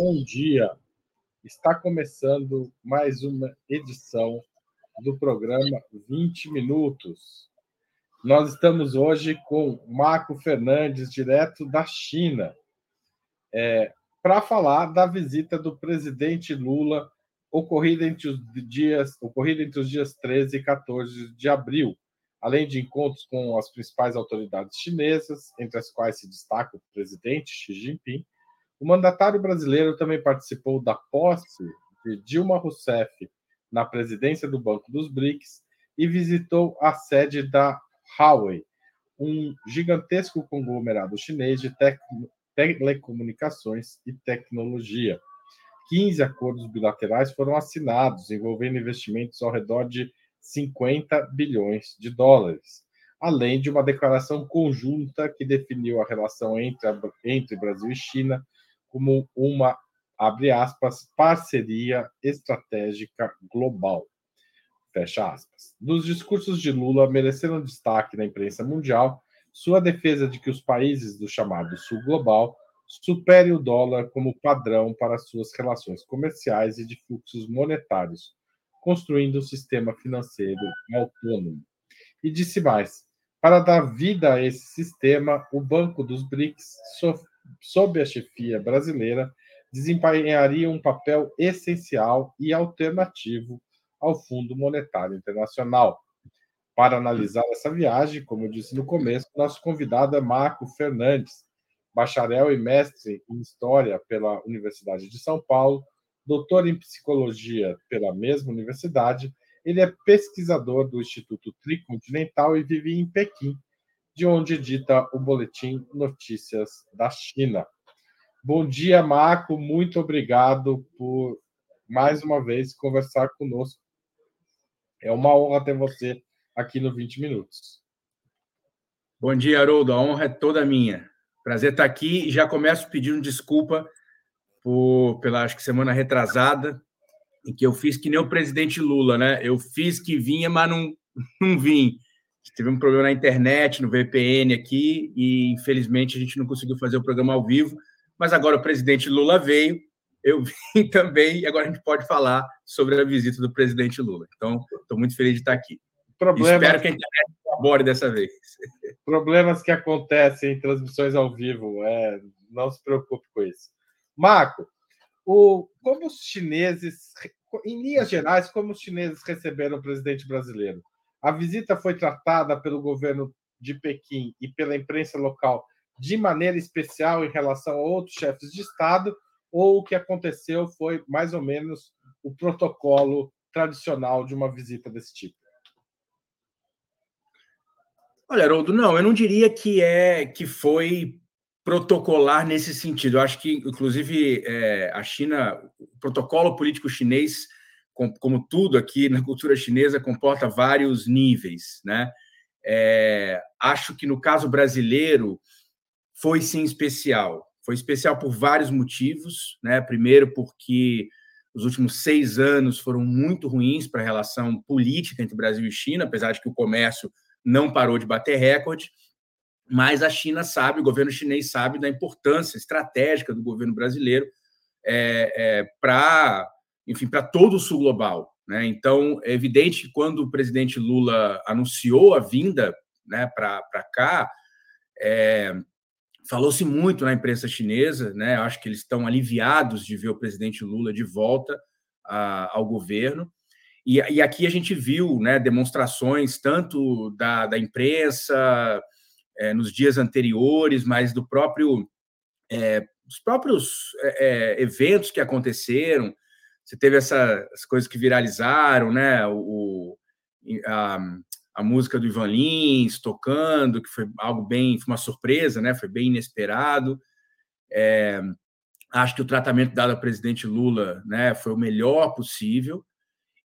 bom dia. Está começando mais uma edição do programa 20 Minutos. Nós estamos hoje com Marco Fernandes, direto da China, é, para falar da visita do presidente Lula ocorrida entre os dias, ocorrida entre os dias 13 e 14 de abril, além de encontros com as principais autoridades chinesas, entre as quais se destaca o presidente Xi Jinping. O mandatário brasileiro também participou da posse de Dilma Rousseff na presidência do Banco dos BRICS e visitou a sede da Huawei, um gigantesco conglomerado chinês de telecomunicações e tecnologia. 15 acordos bilaterais foram assinados, envolvendo investimentos ao redor de 50 bilhões de dólares, além de uma declaração conjunta que definiu a relação entre, a, entre Brasil e China como uma, abre aspas, parceria estratégica global. Fecha aspas. Nos discursos de Lula mereceram destaque na imprensa mundial sua defesa de que os países do chamado Sul Global superem o dólar como padrão para suas relações comerciais e de fluxos monetários, construindo um sistema financeiro autônomo. E disse mais: para dar vida a esse sistema, o Banco dos BRICS, sob a chefia brasileira, desempenharia um papel essencial e alternativo ao Fundo Monetário Internacional. Para analisar essa viagem, como eu disse no começo, nosso convidado é Marco Fernandes, bacharel e mestre em História pela Universidade de São Paulo, doutor em Psicologia pela mesma universidade. Ele é pesquisador do Instituto Tricontinental e vive em Pequim, de onde edita o Boletim Notícias da China. Bom dia, Marco. Muito obrigado por mais uma vez conversar conosco. É uma honra ter você aqui no 20 Minutos. Bom dia, Haroldo. A honra é toda minha. Prazer estar aqui e já começo pedindo desculpa por, pela acho que semana retrasada, em que eu fiz que nem o presidente Lula, né? Eu fiz que vinha, mas não, não vim. Teve um problema na internet, no VPN aqui, e infelizmente a gente não conseguiu fazer o programa ao vivo. Mas agora o presidente Lula veio, eu vim também, e agora a gente pode falar sobre a visita do presidente Lula. Então, estou muito feliz de estar aqui. Problema... Espero que a internet colabore dessa vez. Problemas que acontecem em transmissões ao vivo, é, não se preocupe com isso. Marco, o, como os chineses, em linhas gerais, como os chineses receberam o presidente brasileiro? A visita foi tratada pelo governo de Pequim e pela imprensa local de maneira especial em relação a outros chefes de Estado, ou o que aconteceu foi mais ou menos o protocolo tradicional de uma visita desse tipo? Olha, Haroldo, não, eu não diria que é que foi protocolar nesse sentido. Eu acho que, inclusive, é, a China, o protocolo político chinês, como tudo aqui na cultura chinesa, comporta vários níveis, né? É, acho que no caso brasileiro foi sim especial. Foi especial por vários motivos, né? Primeiro, porque os últimos seis anos foram muito ruins para a relação política entre Brasil e China, apesar de que o comércio não parou de bater recorde, mas a China sabe, o governo chinês sabe da importância estratégica do governo brasileiro é, é, para, enfim, para todo o sul global. Né? Então, é evidente que quando o presidente Lula anunciou a vinda né, para cá, é, falou-se muito na imprensa chinesa, né? Acho que eles estão aliviados de ver o presidente Lula de volta a, ao governo. E, e, aqui a gente viu né, demonstrações tanto da, da imprensa é, nos dias anteriores, mas do próprio é, os próprios é, é eventos que aconteceram. Você teve essas coisas que viralizaram, né? O, a, a música do Ivan Lins tocando, que foi algo bem, foi uma surpresa, né? Foi bem inesperado. É, acho que o tratamento dado ao presidente Lula, né, foi o melhor possível.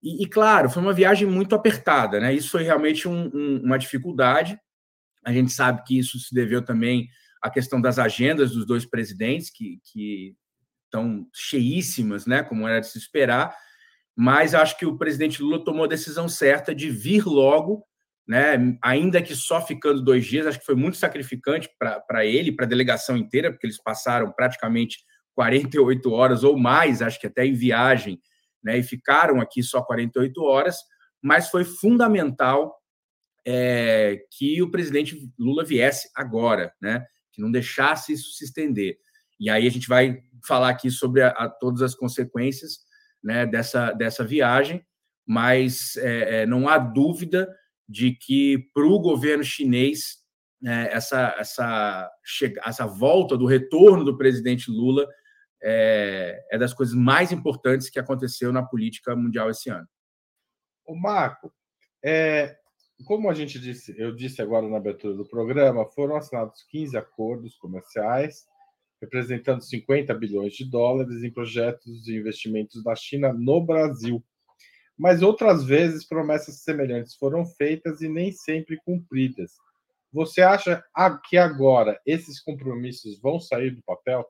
E, e, claro, foi uma viagem muito apertada, né? Isso foi realmente um, um, uma dificuldade. A gente sabe que isso se deveu também à questão das agendas dos dois presidentes, que, que estão cheíssimas, né? Como era de se esperar. Mas acho que o presidente Lula tomou a decisão certa de vir logo, né? Ainda que só ficando dois dias, acho que foi muito sacrificante para ele, para a delegação inteira, porque eles passaram praticamente 48 horas ou mais, acho que até em viagem, né, e ficaram aqui só 48 horas, mas foi fundamental é, que o presidente Lula viesse agora, né, que não deixasse isso se estender. E aí a gente vai falar aqui sobre a, a todas as consequências né, dessa, dessa viagem, mas é, é não há dúvida de que para o governo chinês né, essa, essa, essa volta do retorno do presidente Lula é, é, das coisas mais importantes que aconteceu na política mundial esse ano. O Marco, é, como a gente disse, eu disse agora na abertura do programa, foram assinados 15 acordos comerciais representando 50 bilhões de dólares em projetos de investimentos da China no Brasil. Mas outras vezes promessas semelhantes foram feitas e nem sempre cumpridas. Você acha que agora esses compromissos vão sair do papel?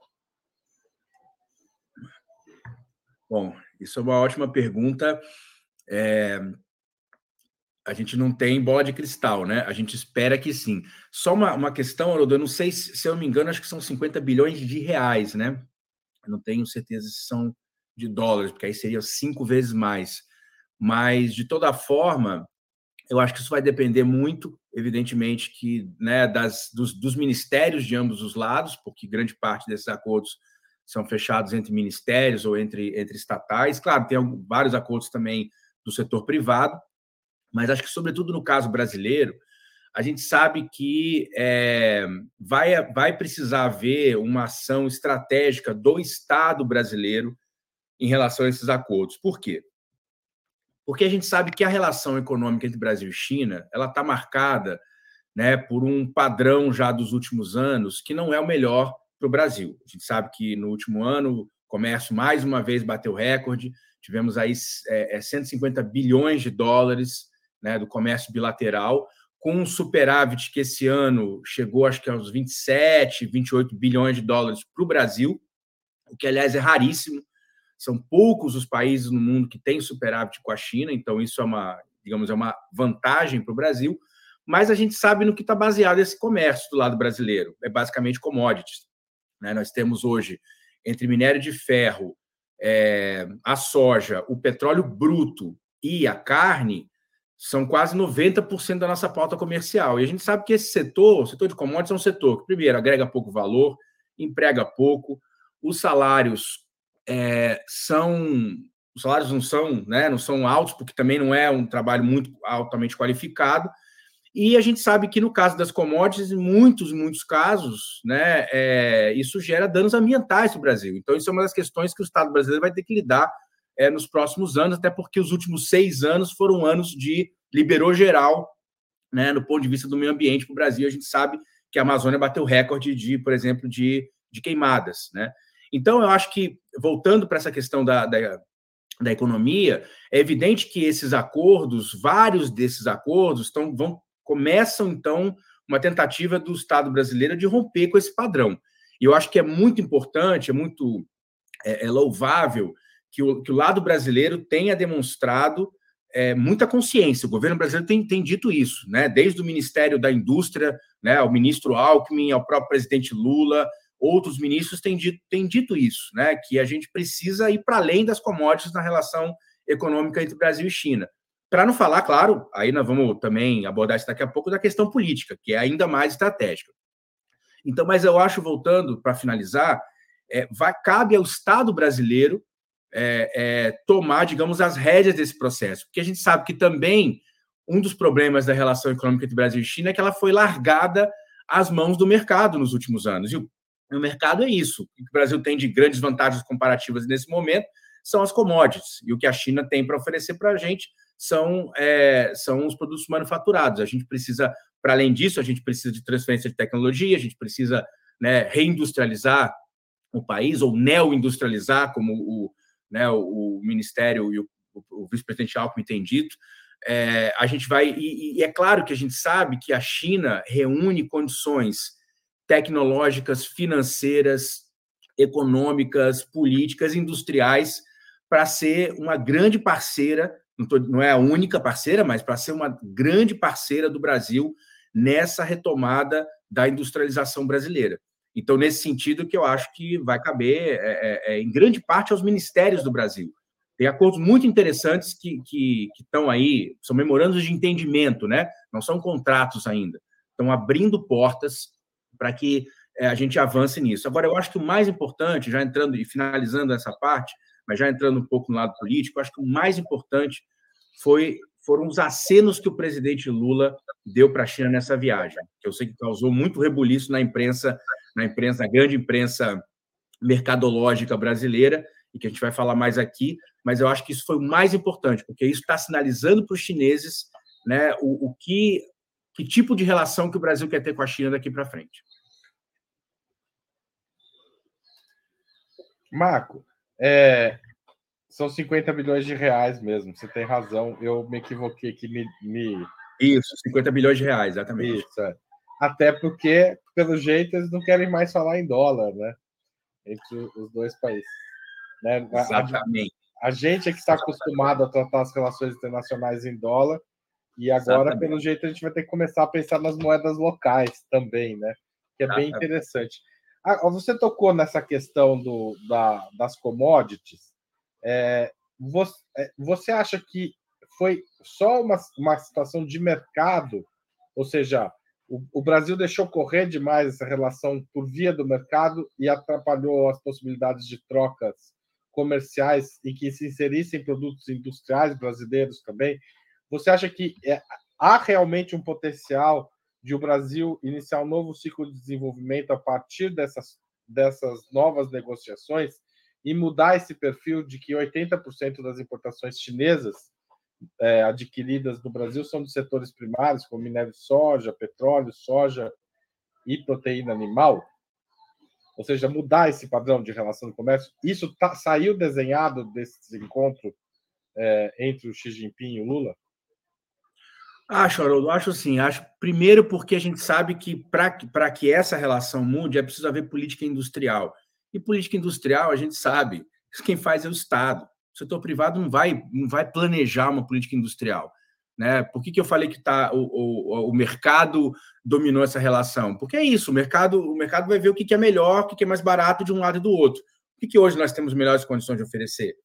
Bom, isso é uma ótima pergunta. É, a gente não tem bola de cristal, né? A gente espera que sim. Só uma, uma questão, Haroldo, eu não sei se, se eu me engano, acho que são 50 bilhões de reais, né? Eu não tenho certeza se são de dólares, porque aí seria cinco vezes mais. Mas, de toda forma, eu acho que isso vai depender muito, evidentemente, que né, das, dos, dos ministérios de ambos os lados, porque grande parte desses acordos são fechados entre ministérios ou entre, entre estatais. Claro, tem vários acordos também do setor privado, mas acho que, sobretudo no caso brasileiro, a gente sabe que é, vai, vai precisar haver uma ação estratégica do Estado brasileiro em relação a esses acordos. Por quê? Porque a gente sabe que a relação econômica entre Brasil e China ela está marcada né, por um padrão já dos últimos anos que não é o melhor para o Brasil. A gente sabe que no último ano o comércio mais uma vez bateu recorde, tivemos aí é, 150 é, bilhões de dólares né, do comércio bilateral, com um superávit que esse ano chegou, acho que aos 27, 28 bilhões de dólares para o Brasil, o que, aliás, é raríssimo. São poucos os países no mundo que têm superávit com a China, então isso é uma, digamos, é uma vantagem para o Brasil. Mas a gente sabe no que está baseado esse comércio do lado brasileiro. É basicamente commodities. Né? Nós temos hoje, entre minério de ferro, é, a soja, o petróleo bruto e a carne, são quase 90% da nossa pauta comercial. E a gente sabe que esse setor, o setor de commodities, é um setor que, primeiro, agrega pouco valor, emprega pouco, os salários é, são. Os salários não são, né, não são altos, porque também não é um trabalho muito altamente qualificado. E a gente sabe que no caso das commodities, em muitos, muitos casos, né, é, isso gera danos ambientais no Brasil. Então, isso é uma das questões que o Estado brasileiro vai ter que lidar é, nos próximos anos, até porque os últimos seis anos foram anos de liberou geral, né, no ponto de vista do meio ambiente para o Brasil. A gente sabe que a Amazônia bateu recorde de, por exemplo, de, de queimadas, né? Então, eu acho que, voltando para essa questão da, da, da, economia, é evidente que esses acordos, vários desses acordos, estão, vão, começam, então, uma tentativa do Estado brasileiro de romper com esse padrão. E eu acho que é muito importante, é muito é, é louvável que o, que o lado brasileiro tenha demonstrado é, muita consciência. O governo brasileiro tem, tem dito isso, né? Desde o Ministério da Indústria, né, ao ministro Alckmin, ao próprio presidente Lula, outros ministros têm dito, têm dito isso, né? Que a gente precisa ir para além das commodities na relação econômica entre Brasil e China. Para não falar, claro, aí nós vamos também abordar isso daqui a pouco, da questão política, que é ainda mais estratégica. Então, mas eu acho, voltando para finalizar, é, vai, cabe ao Estado brasileiro é, é, tomar, digamos, as rédeas desse processo. Porque a gente sabe que também um dos problemas da relação econômica entre Brasil e China é que ela foi largada às mãos do mercado nos últimos anos. E o, o mercado é isso. O que o Brasil tem de grandes vantagens comparativas nesse momento são as commodities. E o que a China tem para oferecer para a gente são, é, são os produtos manufaturados. A gente precisa, para além disso, a gente precisa de transferência de tecnologia, a gente precisa né, reindustrializar o país, ou neo-industrializar, como o, né, o, o Ministério e o, o, vice-presidente Alckmin têm dito, é, a gente vai. E, e, é claro que a gente sabe que a China reúne condições tecnológicas, financeiras, econômicas, políticas, industriais, para ser uma grande parceira, não, tô, não é a única parceira, mas para ser uma grande parceira do Brasil nessa retomada da industrialização brasileira. Então, nesse sentido, que eu acho que vai caber, é, é, é, em grande parte, aos ministérios do Brasil. Tem acordos muito interessantes que, que, que estão aí, são memorandos de entendimento, né? não são contratos ainda. Estão abrindo portas para que é, a gente avance nisso. Agora, eu acho que o mais importante, já entrando e finalizando essa parte, mas já entrando um pouco no lado político, acho que o mais importante foi foram os acenos que o presidente Lula deu para a China nessa viagem, que eu sei que causou muito rebuliço na imprensa, na imprensa, na grande imprensa mercadológica brasileira, e que a gente vai falar mais aqui, mas eu acho que isso foi o mais importante, porque isso está sinalizando para os chineses né, o, o que, que tipo de relação que o Brasil quer ter com a China daqui para frente. Marco, é, são 50 bilhões de reais mesmo, você tem razão. Eu me equivoquei aqui, me. me... Isso, 50 bilhões de reais, exatamente. Isso, é. Até porque, pelo jeito, eles não querem mais falar em dólar, né? Entre os dois países. Né? Exatamente. A, a gente é que está acostumado a tratar as relações internacionais em dólar, e agora, Exatamente. pelo jeito, a gente vai ter que começar a pensar nas moedas locais também, né? Que é Exatamente. bem interessante. Ah, você tocou nessa questão do, da, das commodities. É, você, é, você, acha que foi só uma, uma situação de mercado? Ou seja, o, o, Brasil deixou correr demais essa relação por via do mercado e atrapalhou as possibilidades de trocas comerciais e que se inserissem produtos industriais brasileiros também? Você acha que é, há realmente um potencial de o Brasil iniciar um novo ciclo de desenvolvimento a partir dessas, dessas novas negociações? e mudar esse perfil de que 80% das importações chinesas é, adquiridas no Brasil são de setores primários, como minério de soja, petróleo, soja e proteína animal, ou seja, mudar esse padrão de relação de comércio, isso tá, saiu desenhado desse encontro é, entre o Xi Jinping e o Lula? Acho, Haroldo, acho sim. Acho primeiro porque a gente sabe que para que essa relação mude é preciso haver política industrial. E política industrial, a gente sabe, quem faz é o Estado. O setor privado não vai, não vai planejar uma política industrial. Né? Por que, que eu falei que tá, o, o, o mercado dominou essa relação? Porque é isso, o mercado, o mercado vai ver o que, que é melhor, o que, que é mais barato de um lado e do outro. O que, que hoje nós temos melhores condições de oferecer?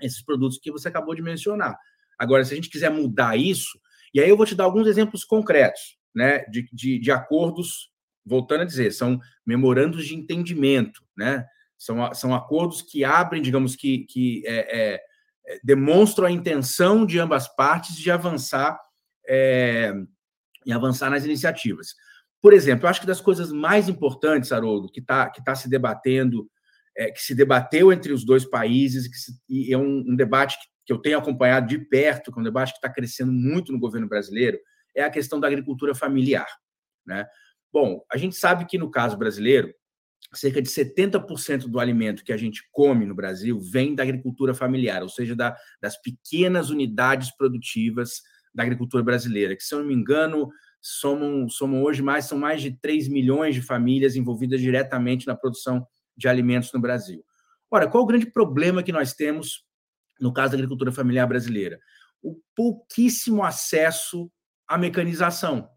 Esses produtos que você acabou de mencionar. Agora, se a gente quiser mudar isso, e aí eu vou te dar alguns exemplos concretos né, de, de, de acordos voltando a dizer, são memorandos de entendimento, né? São, são acordos que abrem, digamos que, que é, é, é, demonstram a intenção de ambas partes de avançar é, e avançar nas iniciativas. Por exemplo, eu acho que das coisas mais importantes, Haroldo, que está que tá se debatendo, é, que se debateu entre os dois países, que se, e é um, um debate que, que eu tenho acompanhado de perto, que é um debate que está crescendo muito no governo brasileiro, é a questão da agricultura familiar. Né? Bom, a gente sabe que no caso brasileiro, cerca de 70% do alimento que a gente come no Brasil vem da agricultura familiar, ou seja, da, das pequenas unidades produtivas da agricultura brasileira, que, se eu não me engano, somam, somam hoje mais, são mais de 3 milhões de famílias envolvidas diretamente na produção de alimentos no Brasil. Ora, qual o grande problema que nós temos no caso da agricultura familiar brasileira? O pouquíssimo acesso à mecanização.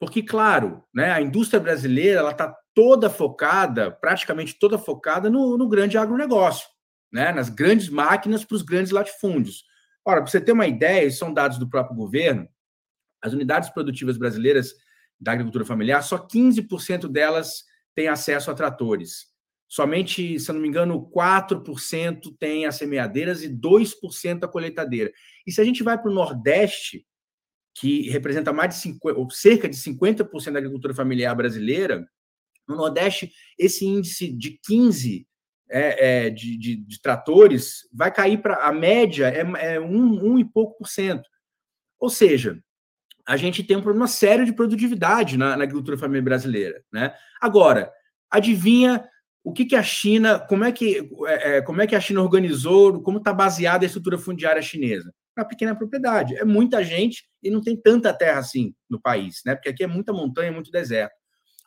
Porque, claro, né, a indústria brasileira está toda focada, praticamente toda focada no, no grande agronegócio, né, nas grandes máquinas para os grandes latifúndios. Ora, para você ter uma ideia, são dados do próprio governo, as unidades produtivas brasileiras da agricultura familiar, só 15% delas têm acesso a tratores. Somente, se eu não me engano, 4% têm as semeadeiras e 2% a colheitadeira. E se a gente vai para o Nordeste, que representa mais de 50, ou cerca de 50% da agricultura familiar brasileira, no Nordeste, esse índice de 15 é, é, de, de, de, tratores vai cair para a média é, é um, um e pouco por cento. Ou seja, a gente tem um problema sério de produtividade na, na agricultura familiar brasileira. Né? Agora, adivinha o que, que a China, como é que, é, é como é que a China organizou, como está baseada a estrutura fundiária chinesa? Na pequena propriedade. É muita gente e não tem tanta terra assim no país, né? Porque aqui é muita montanha, muito deserto.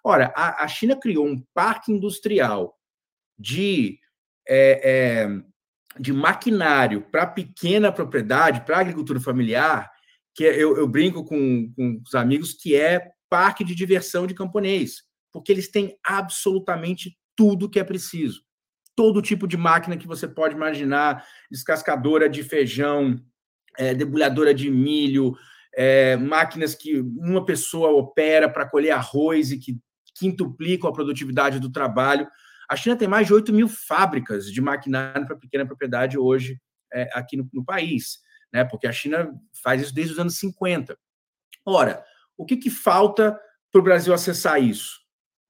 Ora, a, a China criou um parque industrial de, é, é, de maquinário para pequena propriedade, para agricultura familiar, que eu, eu brinco com, com os amigos que é parque de diversão de camponês. Porque eles têm absolutamente tudo que é preciso. Todo tipo de máquina que você pode imaginar, descascadora de feijão, é, debulhadora de milho, é, máquinas que uma pessoa opera para colher arroz e que quintuplicam a produtividade do trabalho. A China tem mais de 8 mil fábricas de maquinário para pequena propriedade hoje é, aqui no, no, país, né? porque a China faz isso desde os anos 50. Ora, o que, que falta para o Brasil acessar isso?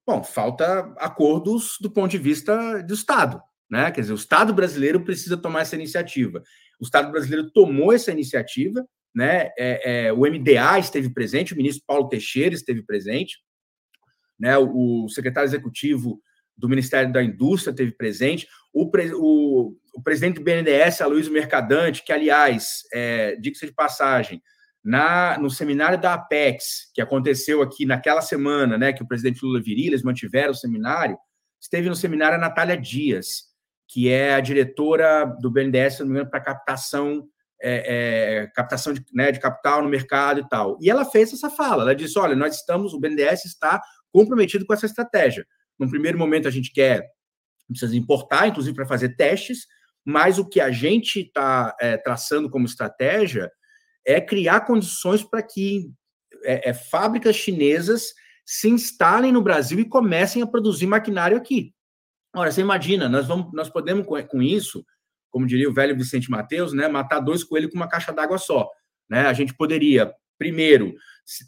Bom, falta acordos do ponto de vista do Estado. Né? Quer dizer, o Estado brasileiro precisa tomar essa iniciativa. O Estado brasileiro tomou essa iniciativa, né? É, é, o MDA esteve presente, o ministro Paulo Teixeira esteve presente, né? o, secretário executivo do Ministério da Indústria esteve presente, o, o, o presidente do BNDES, Aloysio Mercadante, que, aliás, é, diga-se de passagem, na, no seminário da Apex, que aconteceu aqui naquela semana, né, que o presidente Lula viria, eles mantiveram o seminário, esteve no seminário a Natália Dias, que é a diretora do BNDES, se não me engano, para captação, é, é, captação de, né, de capital no mercado e tal. E ela fez essa fala, ela disse, olha, nós estamos, o BNDES está comprometido com essa estratégia. Num primeiro momento, a gente quer, precisa importar, inclusive para fazer testes, mas o que a gente está é, traçando como estratégia é criar condições para que é, é, fábricas chinesas se instalem no Brasil e comecem a produzir maquinário aqui. Ora, você imagina, nós, vamos, nós podemos com isso, como diria o velho Vicente Mateus, né, matar dois coelhos com uma caixa d'água só. Né? A gente poderia, primeiro,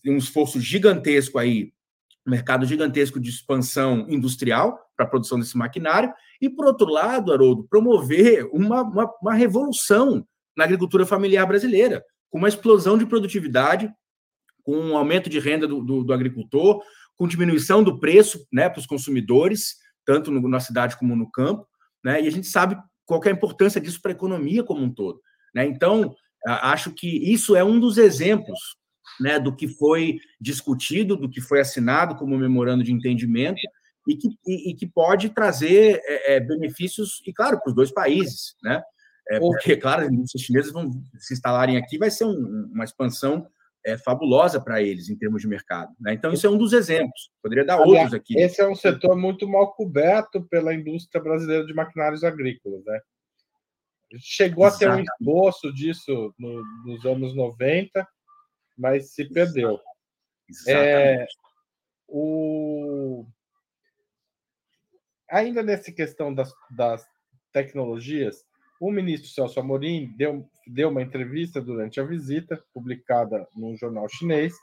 um esforço gigantesco aí, um mercado gigantesco de expansão industrial para a produção desse maquinário, e, por outro lado, Haroldo, promover uma, uma, uma revolução na agricultura familiar brasileira com uma explosão de produtividade, com um aumento de renda do, do, do agricultor, com diminuição do preço né, para os consumidores, tanto no, na cidade como no campo, né, e a gente sabe qual é a importância disso para a economia como um todo. Né? Então, acho que isso é um dos exemplos né, do que foi discutido, do que foi assinado como memorando de entendimento, e que, e, e que pode trazer é, é benefícios, e claro, para os dois países, né? É, porque, claro, os chineses vão se instalarem aqui, vai ser um, uma expansão é, fabulosa para eles em termos de mercado. Né? Então, isso é um dos exemplos. Poderia dar Aliás, outros aqui. Esse é um setor muito mal coberto pela indústria brasileira de maquinários agrícolas. Né? Chegou a ter um esboço disso no, nos anos 90, mas se perdeu. É, o... Ainda nessa questão das, das tecnologias, o ministro Celso Amorim deu, deu uma entrevista durante a visita, publicada num jornal chinês,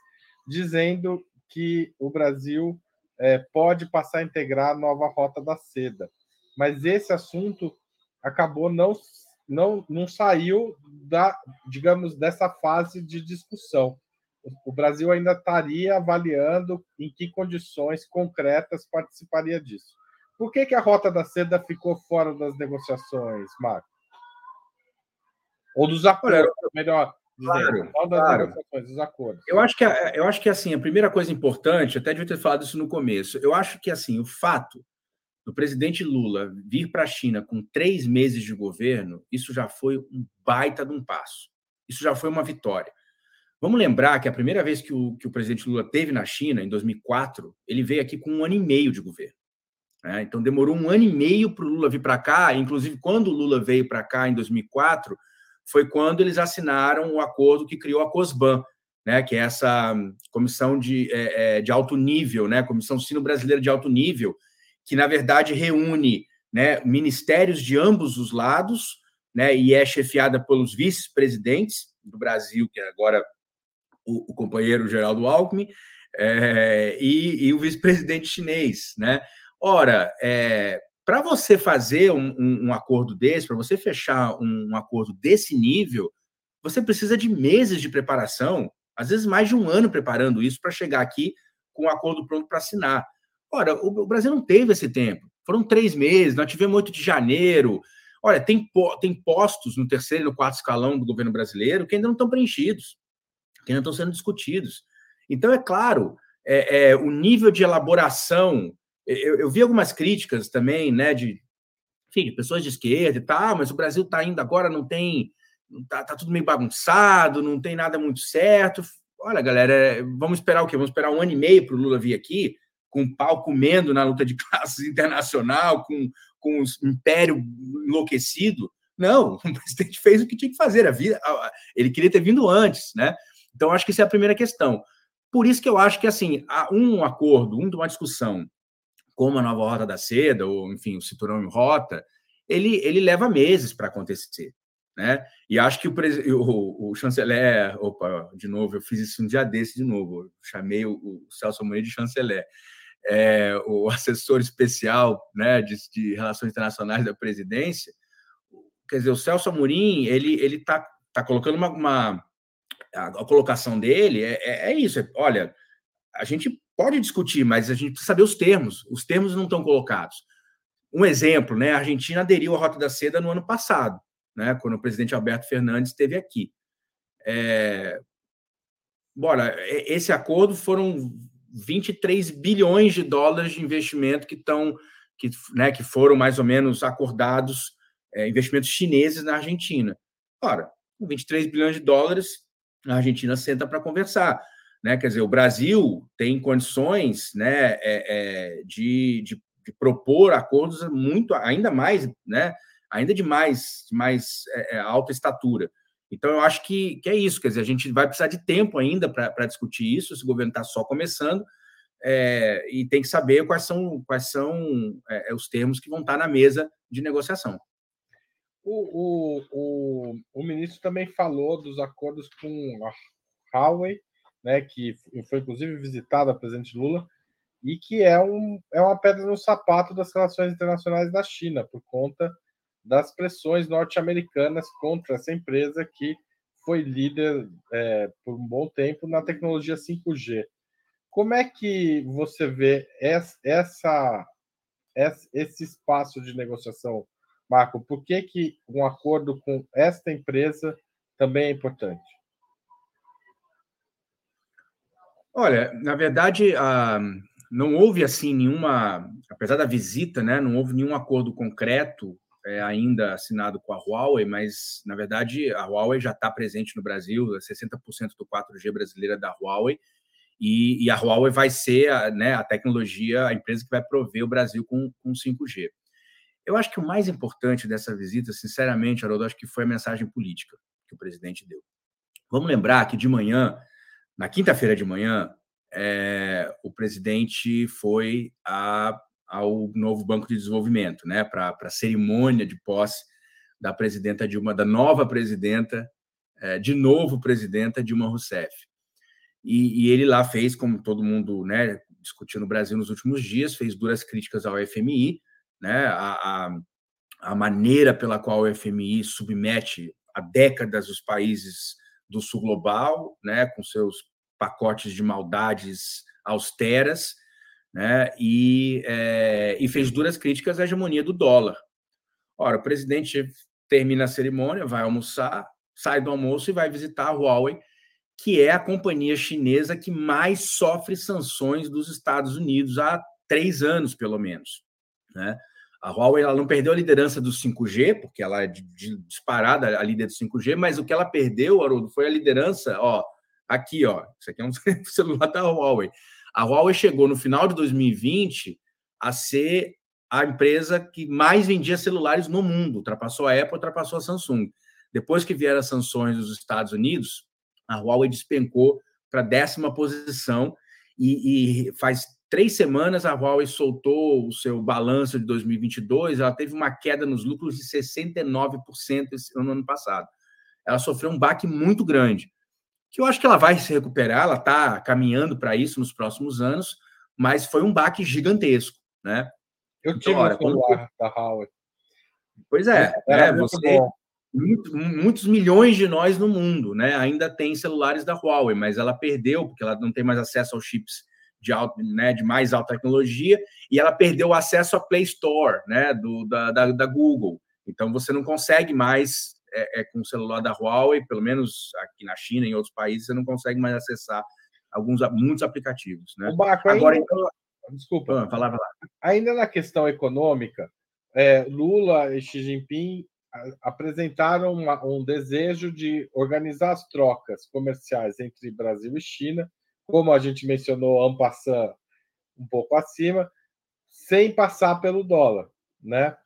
dizendo que o Brasil é, pode passar a integrar a nova rota da seda. Mas esse assunto acabou não, não, não saiu da, digamos, dessa fase de discussão. O Brasil ainda estaria avaliando em que condições concretas participaria disso. Por que, que a rota da seda ficou fora das negociações, Marco? Ou dos acordos, melhor Claro, claro. dos acordos. Eu acho que eu acho que assim a primeira coisa importante, até devia ter falado isso no começo. Eu acho que assim o fato do presidente Lula vir para a China com três meses de governo, isso já foi um baita de um passo. Isso já foi uma vitória. Vamos lembrar que a primeira vez que o, que o presidente Lula teve na China, em 2004, ele veio aqui com um ano e meio de governo. Né? Então demorou um ano e meio para o Lula vir para cá. Inclusive quando o Lula veio para cá em 2004 foi quando eles assinaram o acordo que criou a COSBAN, né, que é essa comissão de, é, é, de alto nível, né, Comissão Sino-Brasileira de Alto Nível, que, na verdade, reúne né, ministérios de ambos os lados, né, e é chefiada pelos vice-presidentes do Brasil, que agora o, o companheiro Geraldo Alckmin, é, e, e, o vice-presidente chinês. Né? Ora, é, para você fazer um, um, um acordo desse, para você fechar um, um, acordo desse nível, você precisa de meses de preparação, às vezes mais de um ano preparando isso para chegar aqui com o um acordo pronto para assinar. Ora, o, o, Brasil não teve esse tempo. Foram três meses, nós tivemos 8 de janeiro. Olha, tem, tem postos no terceiro e no quarto escalão do governo brasileiro que ainda não estão preenchidos, que ainda estão sendo discutidos. Então, é claro, é, é, o nível de elaboração eu, eu vi algumas críticas também, né, de, enfim, de pessoas de esquerda e tal, mas o Brasil está ainda agora, não tem, está tá tudo meio bagunçado, não tem nada muito certo. Olha, galera, vamos esperar o quê? Vamos esperar um ano e meio para o Lula vir aqui? com o pau comendo na luta de classes internacional, com, com o império enlouquecido. Não, o presidente fez o que tinha que fazer. A vida, ele queria ter vindo antes, né? Então, acho que essa é a primeira questão. Por isso que eu acho que, assim, um acordo, uma discussão, como a nova Rota da Seda, ou, enfim, o Cinturão em Rota, ele, ele leva meses para acontecer. Né? E acho que o, o, o, chanceler, opa, de novo, eu fiz isso um dia desse de novo, chamei o, o Celso Amorim de chanceler, é, o assessor especial né, de, de, relações internacionais da presidência, quer dizer, o Celso Amorim, ele ele está tá colocando uma, uma a, colocação dele é, é, é isso, é, olha, a gente pode discutir, mas a gente precisa saber os termos, os termos não estão colocados. Um exemplo, né, a Argentina aderiu à Rota da Seda no ano passado, né, quando o presidente Alberto Fernandes esteve aqui. É... Bora, esse acordo foram 23 bilhões de dólares de investimento que estão, que, né, que foram mais ou menos acordados, é, investimentos chineses na Argentina. Ora, com 23 bilhões de dólares, a Argentina senta para conversar. Né? Quer dizer, o Brasil tem condições né, é, é, de, de, de, propor acordos muito, ainda mais, né, ainda de mais, mais é, é, alta estatura. Então, eu acho que, que é isso, quer dizer, a gente vai precisar de tempo ainda para discutir isso, esse governo está só começando, é, e tem que saber quais são, quais são é, os termos que vão estar na mesa de negociação. O, o, o, o ministro também falou dos acordos com a Huawei, né, que foi inclusive visitado a presidente Lula, e que é, um, é uma pedra no sapato das relações internacionais da China, por conta das pressões norte-americanas contra essa empresa que foi líder é, por um bom tempo na tecnologia 5G. Como é que você vê essa, essa, esse espaço de negociação, Marco? Por que, que um acordo com esta empresa também é importante? Olha, na verdade, não houve assim nenhuma, apesar da visita, né, não houve nenhum acordo concreto é, ainda assinado com a Huawei, mas na verdade a Huawei já está presente no Brasil, 60% do 4G brasileira da Huawei, e, e, a Huawei vai ser a, né, a tecnologia, a empresa que vai prover o Brasil com, com 5G. Eu acho que o mais importante dessa visita, sinceramente, Haroldo, acho que foi a mensagem política que o presidente deu. Vamos lembrar que de manhã na quinta-feira de manhã, é, o presidente foi a, ao novo Banco de Desenvolvimento, né, para a cerimônia de posse da presidenta Dilma, da nova presidenta, é, de novo presidenta Dilma Rousseff. E, e, ele lá fez, como todo mundo né, discutiu no Brasil nos últimos dias, fez duras críticas ao FMI, né, a, a, a maneira pela qual o FMI submete há décadas os países do sul global, né, com seus pacotes de maldades austeras, né, e, é, e fez duras críticas à hegemonia do dólar. Ora, o presidente termina a cerimônia, vai almoçar, sai do almoço e vai visitar a Huawei, que é a companhia chinesa que mais sofre sanções dos Estados Unidos há três anos, pelo menos. Né? A Huawei ela não perdeu a liderança do 5G, porque ela é de, de, disparada a líder do 5G, mas o que ela perdeu, Haroldo, foi a liderança, ó, Aqui, ó, isso aqui é um celular da Huawei. A Huawei chegou no final de 2020 a ser a empresa que mais vendia celulares no mundo. Ultrapassou a Apple, ultrapassou a Samsung. Depois que vieram as sanções dos Estados Unidos, a Huawei despencou para a décima posição e, e, faz três semanas a Huawei soltou o seu balanço de 2022, ela teve uma queda nos lucros de 69% no ano passado. Ela sofreu um baque muito grande que eu acho que ela vai se recuperar, ela está caminhando para isso nos próximos anos, mas foi um baque gigantesco, né? Eu então, tive então, olha, quando... da Howard. Pois é, é você muito, muitos milhões de nós no mundo, né? Ainda tem celulares da Huawei, mas ela perdeu porque ela não tem mais acesso aos chips de, alto, né, de mais alta tecnologia e ela perdeu o acesso à Play Store, né? Do, da, da, da Google. Então você não consegue mais é, é, com o celular da Huawei, pelo menos aqui na China e em outros países, você não consegue mais acessar alguns muitos aplicativos, né? Baco, Agora, ainda, então, desculpa, ah. Ainda na questão econômica, é, Lula e Xi Jinping apresentaram uma, um desejo de organizar as trocas comerciais entre Brasil e China, como a gente mencionou, Ampassan, um pouco acima, sem passar pelo dólar, né?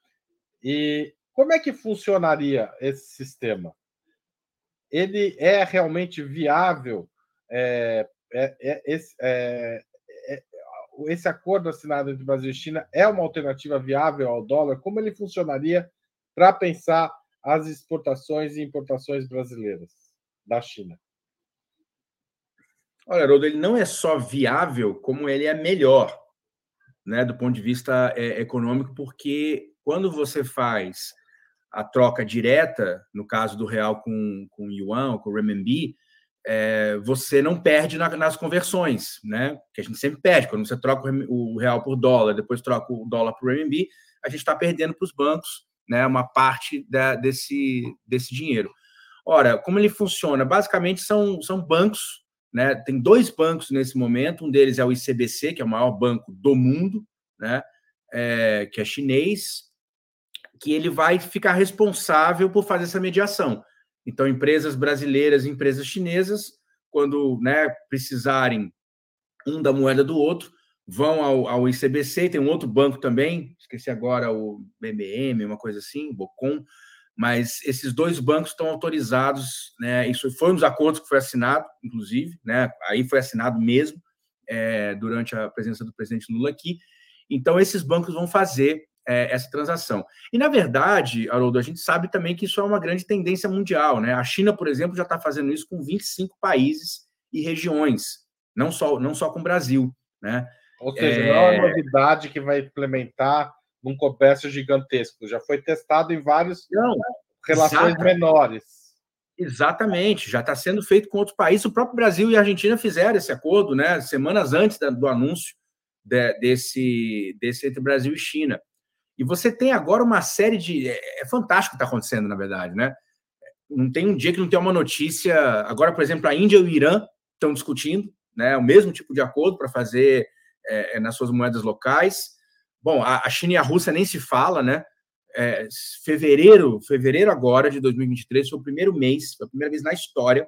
E como é que funcionaria esse sistema? Ele é realmente viável? É, é, é, esse, é, é, acordo assinado entre Brasil e China é uma alternativa viável ao dólar? Como ele funcionaria para pensar as exportações e importações brasileiras da China? Olha, Haroldo, ele não é só viável, como ele é melhor, né, do ponto de vista é, econômico, porque quando você faz a troca direta, no caso do real com, com yuan ou com renminbi, é, você não perde na, nas conversões, né? Que a gente sempre perde. Quando você troca o, o real por dólar, depois troca o dólar por renminbi, a gente está perdendo para os bancos, né? Uma parte da, desse, desse dinheiro. Ora, como ele funciona? Basicamente são, são bancos né? Tem dois bancos nesse momento, um deles é o ICBC, que é o maior banco do mundo, né? É, que é chinês, que ele vai ficar responsável por fazer essa mediação. Então, empresas brasileiras e empresas chinesas, quando né, precisarem um da moeda do outro, vão ao, ao ICBC, tem um outro banco também, esqueci agora o BMM, uma coisa assim, Bocom, mas esses dois bancos estão autorizados, né? Isso foi um dos acordos que foi assinado, inclusive, né? Aí foi assinado mesmo é, durante a presença do presidente Lula aqui. Então, esses bancos vão fazer é, essa transação. E, na verdade, Haroldo, a gente sabe também que isso é uma grande tendência mundial, né? A China, por exemplo, já está fazendo isso com 25 países e regiões, não só, não só com o Brasil, né? Ou seja, é... não é uma novidade que vai implementar num comércio gigantesco. Já foi testado em várias Não, relações exatamente. menores. Exatamente, já está sendo feito com outros países. O próprio Brasil e a Argentina fizeram esse acordo, né? Semanas antes do anúncio de, desse, desse entre Brasil e China. E você tem agora uma série de. É, é fantástico o que está acontecendo, na verdade, né? Não tem um dia que não tem uma notícia. Agora, por exemplo, a Índia e o Irã estão discutindo né, o mesmo tipo de acordo para fazer é, nas suas moedas locais. Bom, a, China e a Rússia nem se fala, né? É, fevereiro, fevereiro agora de 2023 foi o primeiro mês, foi a primeira vez na história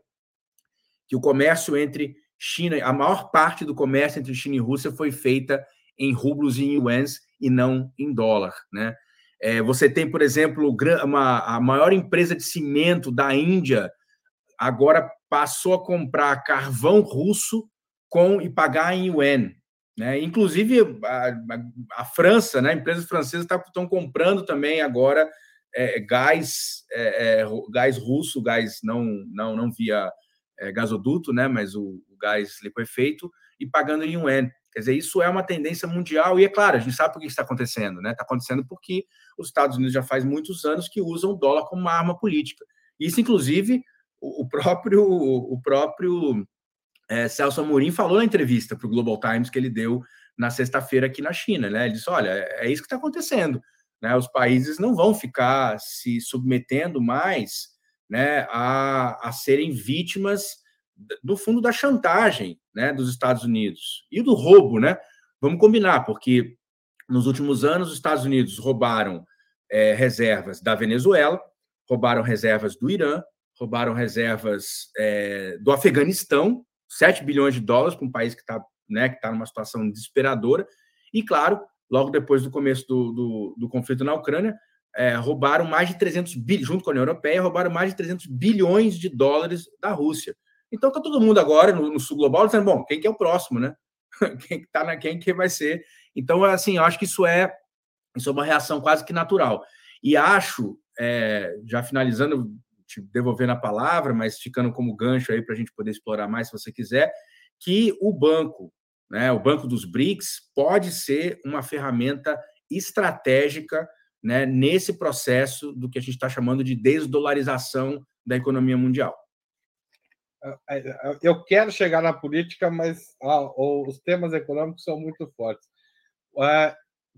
que o comércio entre China, a maior parte do comércio entre China e Rússia foi feita em rublos e em yuans e não em dólar, né? É, você tem, por exemplo, uma, a maior empresa de cimento da Índia agora passou a comprar carvão russo com e pagar em yuan, né? Inclusive, a, a, a, França, né? empresas francesas estão tá, comprando também agora é, gás, é, é, gás russo, gás não, não, não via é, gasoduto, né? mas o, o, gás liquefeito, e pagando em yuan. Quer dizer, isso é uma tendência mundial, e é claro, a gente sabe por que está acontecendo. Está né? acontecendo porque os Estados Unidos já faz muitos anos que usam o dólar como uma arma política. Isso, inclusive, o, o próprio, o próprio é, Celso Amorim falou na entrevista para o Global Times que ele deu na sexta-feira aqui na China, né? Ele disse: olha, é, é isso que está acontecendo. Né? Os países não vão ficar se submetendo mais né, a, a serem vítimas, no fundo, da chantagem né, dos Estados Unidos e do roubo, né? Vamos combinar, porque nos últimos anos os Estados Unidos roubaram é, reservas da Venezuela, roubaram reservas do Irã, roubaram reservas é, do Afeganistão, 7 bilhões de dólares para um país que está né, que tá numa situação desesperadora. E, claro, logo depois do começo do, do, do conflito na Ucrânia, é, roubaram mais de 300 bilhões, junto com a União Europeia, roubaram mais de 300 bilhões de dólares da Rússia. Então está todo mundo agora no, no, sul global dizendo, bom, quem que é o próximo, né? quem que tá na quem que vai ser? Então, assim, eu acho que isso é isso é uma reação quase que natural. E acho, é, já finalizando, te devolvendo a palavra, mas ficando como gancho aí para a gente poder explorar mais, se você quiser, que o banco, né, o banco dos BRICS, pode ser uma ferramenta estratégica né, nesse processo do que a gente está chamando de desdolarização da economia mundial. É, é, eu quero chegar na política, mas ah, os temas econômicos são muito fortes. É,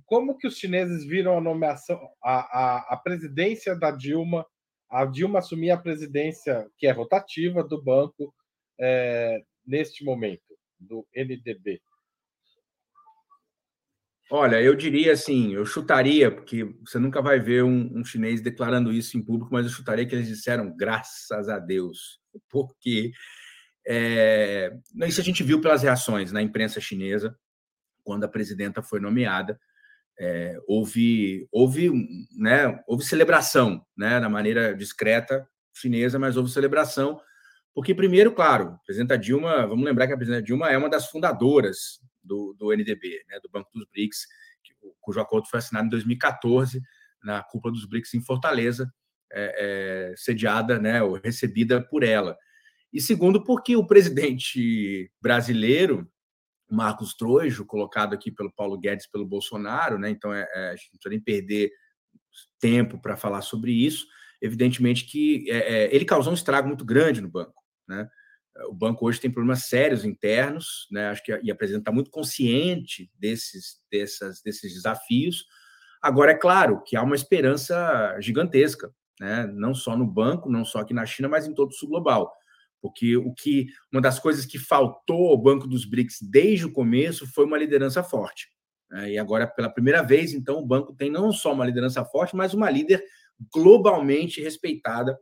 como que os chineses viram a nomeação, a, a, a presidência da Dilma a Dilma assumir a presidência, que é rotativa, do banco é, neste momento, do NDB? Olha, eu diria assim, eu chutaria, porque você nunca vai ver um, um, chinês declarando isso em público, mas eu chutaria que eles disseram graças a Deus, porque é, isso a gente viu pelas reações na imprensa chinesa, quando a presidenta foi nomeada, é, houve, houve, né, houve celebração, né, da maneira discreta chinesa, mas houve celebração, porque, primeiro, claro, a presidenta Dilma, vamos lembrar que a presidenta Dilma é uma das fundadoras do, do NDB, né, do Banco dos BRICS, cujo acordo foi assinado em 2014, na cúpula dos BRICS em Fortaleza, é, é, sediada, né, ou recebida por ela. E segundo, porque o presidente brasileiro, Marcos Trojo, colocado aqui pelo Paulo Guedes, pelo Bolsonaro, né? Então é, é, a gente não precisa nem perder tempo para falar sobre isso. Evidentemente que é, é, ele causou um estrago muito grande no banco, né? O banco hoje tem problemas sérios internos, né? Acho que a, e a presidente está muito consciente desses, dessas, desses desafios. Agora, é claro que há uma esperança gigantesca, né? Não só no banco, não só aqui na China, mas em todo o sul global porque o que uma das coisas que faltou ao Banco dos BRICS desde o começo foi uma liderança forte. Né? E agora, pela primeira vez, então, o banco tem não só uma liderança forte, mas uma líder globalmente respeitada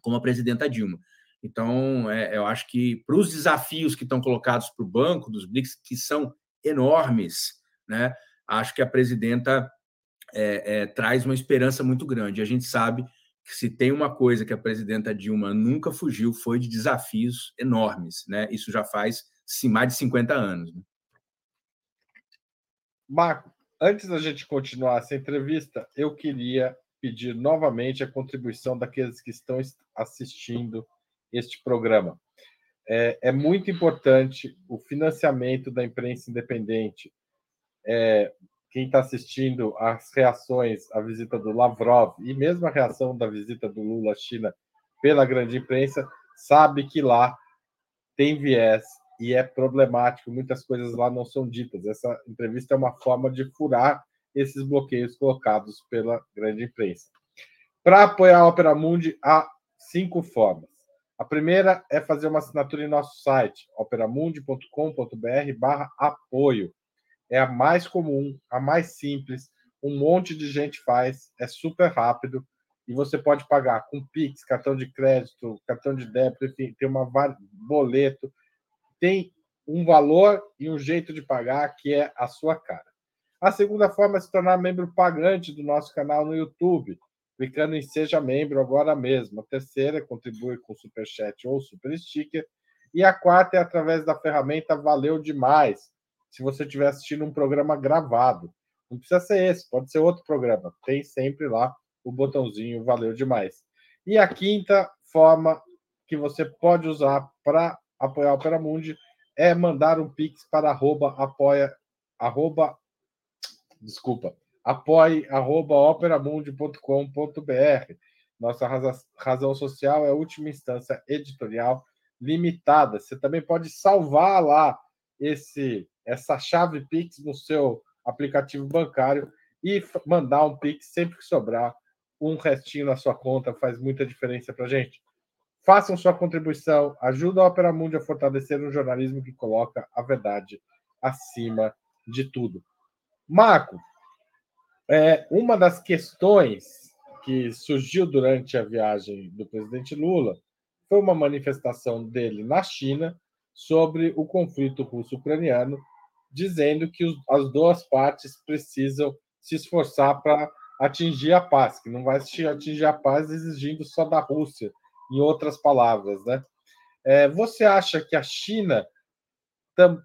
como a presidenta Dilma. Então, é, eu acho que para os desafios que estão colocados para o banco dos BRICS, que são enormes, né, acho que a presidenta é, é, traz uma esperança muito grande. A gente sabe que se tem uma coisa que a presidenta Dilma nunca fugiu foi de desafios enormes, né? Isso já faz mais de 50 anos. Né? Marco, antes da gente continuar essa entrevista, eu queria pedir novamente a contribuição daqueles que estão assistindo este programa. É, é muito importante o financiamento da imprensa independente. É, quem está assistindo as reações à visita do Lavrov e mesmo a reação da visita do Lula à China pela grande imprensa, sabe que lá tem viés e é problemático, muitas coisas lá não são ditas. Essa entrevista é uma forma de furar esses bloqueios colocados pela grande imprensa. Para apoiar a Opera Mundi, há cinco formas. A primeira é fazer uma assinatura em nosso site, operamundi.com.br apoio é a mais comum, a mais simples, um monte de gente faz, é super rápido e você pode pagar com Pix, cartão de crédito, cartão de débito, enfim, tem uma boleto, tem um valor e um jeito de pagar que é a sua cara. A segunda forma é se tornar membro pagante do nosso canal no YouTube, clicando em Seja Membro agora mesmo. A terceira contribuir com Super Chat ou Super Sticker. E a quarta é através da ferramenta Valeu Demais, se você estiver assistindo um programa gravado. Não precisa ser esse, pode ser outro programa. Tem sempre lá o botãozinho Valeu Demais. E a quinta forma que você pode usar para apoiar o Opera Mundi é mandar um pix para arroba apoia arroba desculpa apoie operamundi.com.br nossa razão social é a última instância editorial limitada você também pode salvar lá esse essa chave Pix no seu aplicativo bancário e mandar um Pix sempre que sobrar. Um restinho na sua conta faz muita diferença para a gente. Façam sua contribuição, ajuda a Opera Mundi a fortalecer um jornalismo que coloca a verdade acima de tudo. Marco, é, uma das questões que surgiu durante a viagem do presidente Lula foi uma manifestação dele na China sobre o conflito russo-ucraniano dizendo que os, as duas partes precisam se esforçar para atingir a paz, que não vai atingir a paz exigindo só da Rússia, em outras palavras, né? É, você acha que a China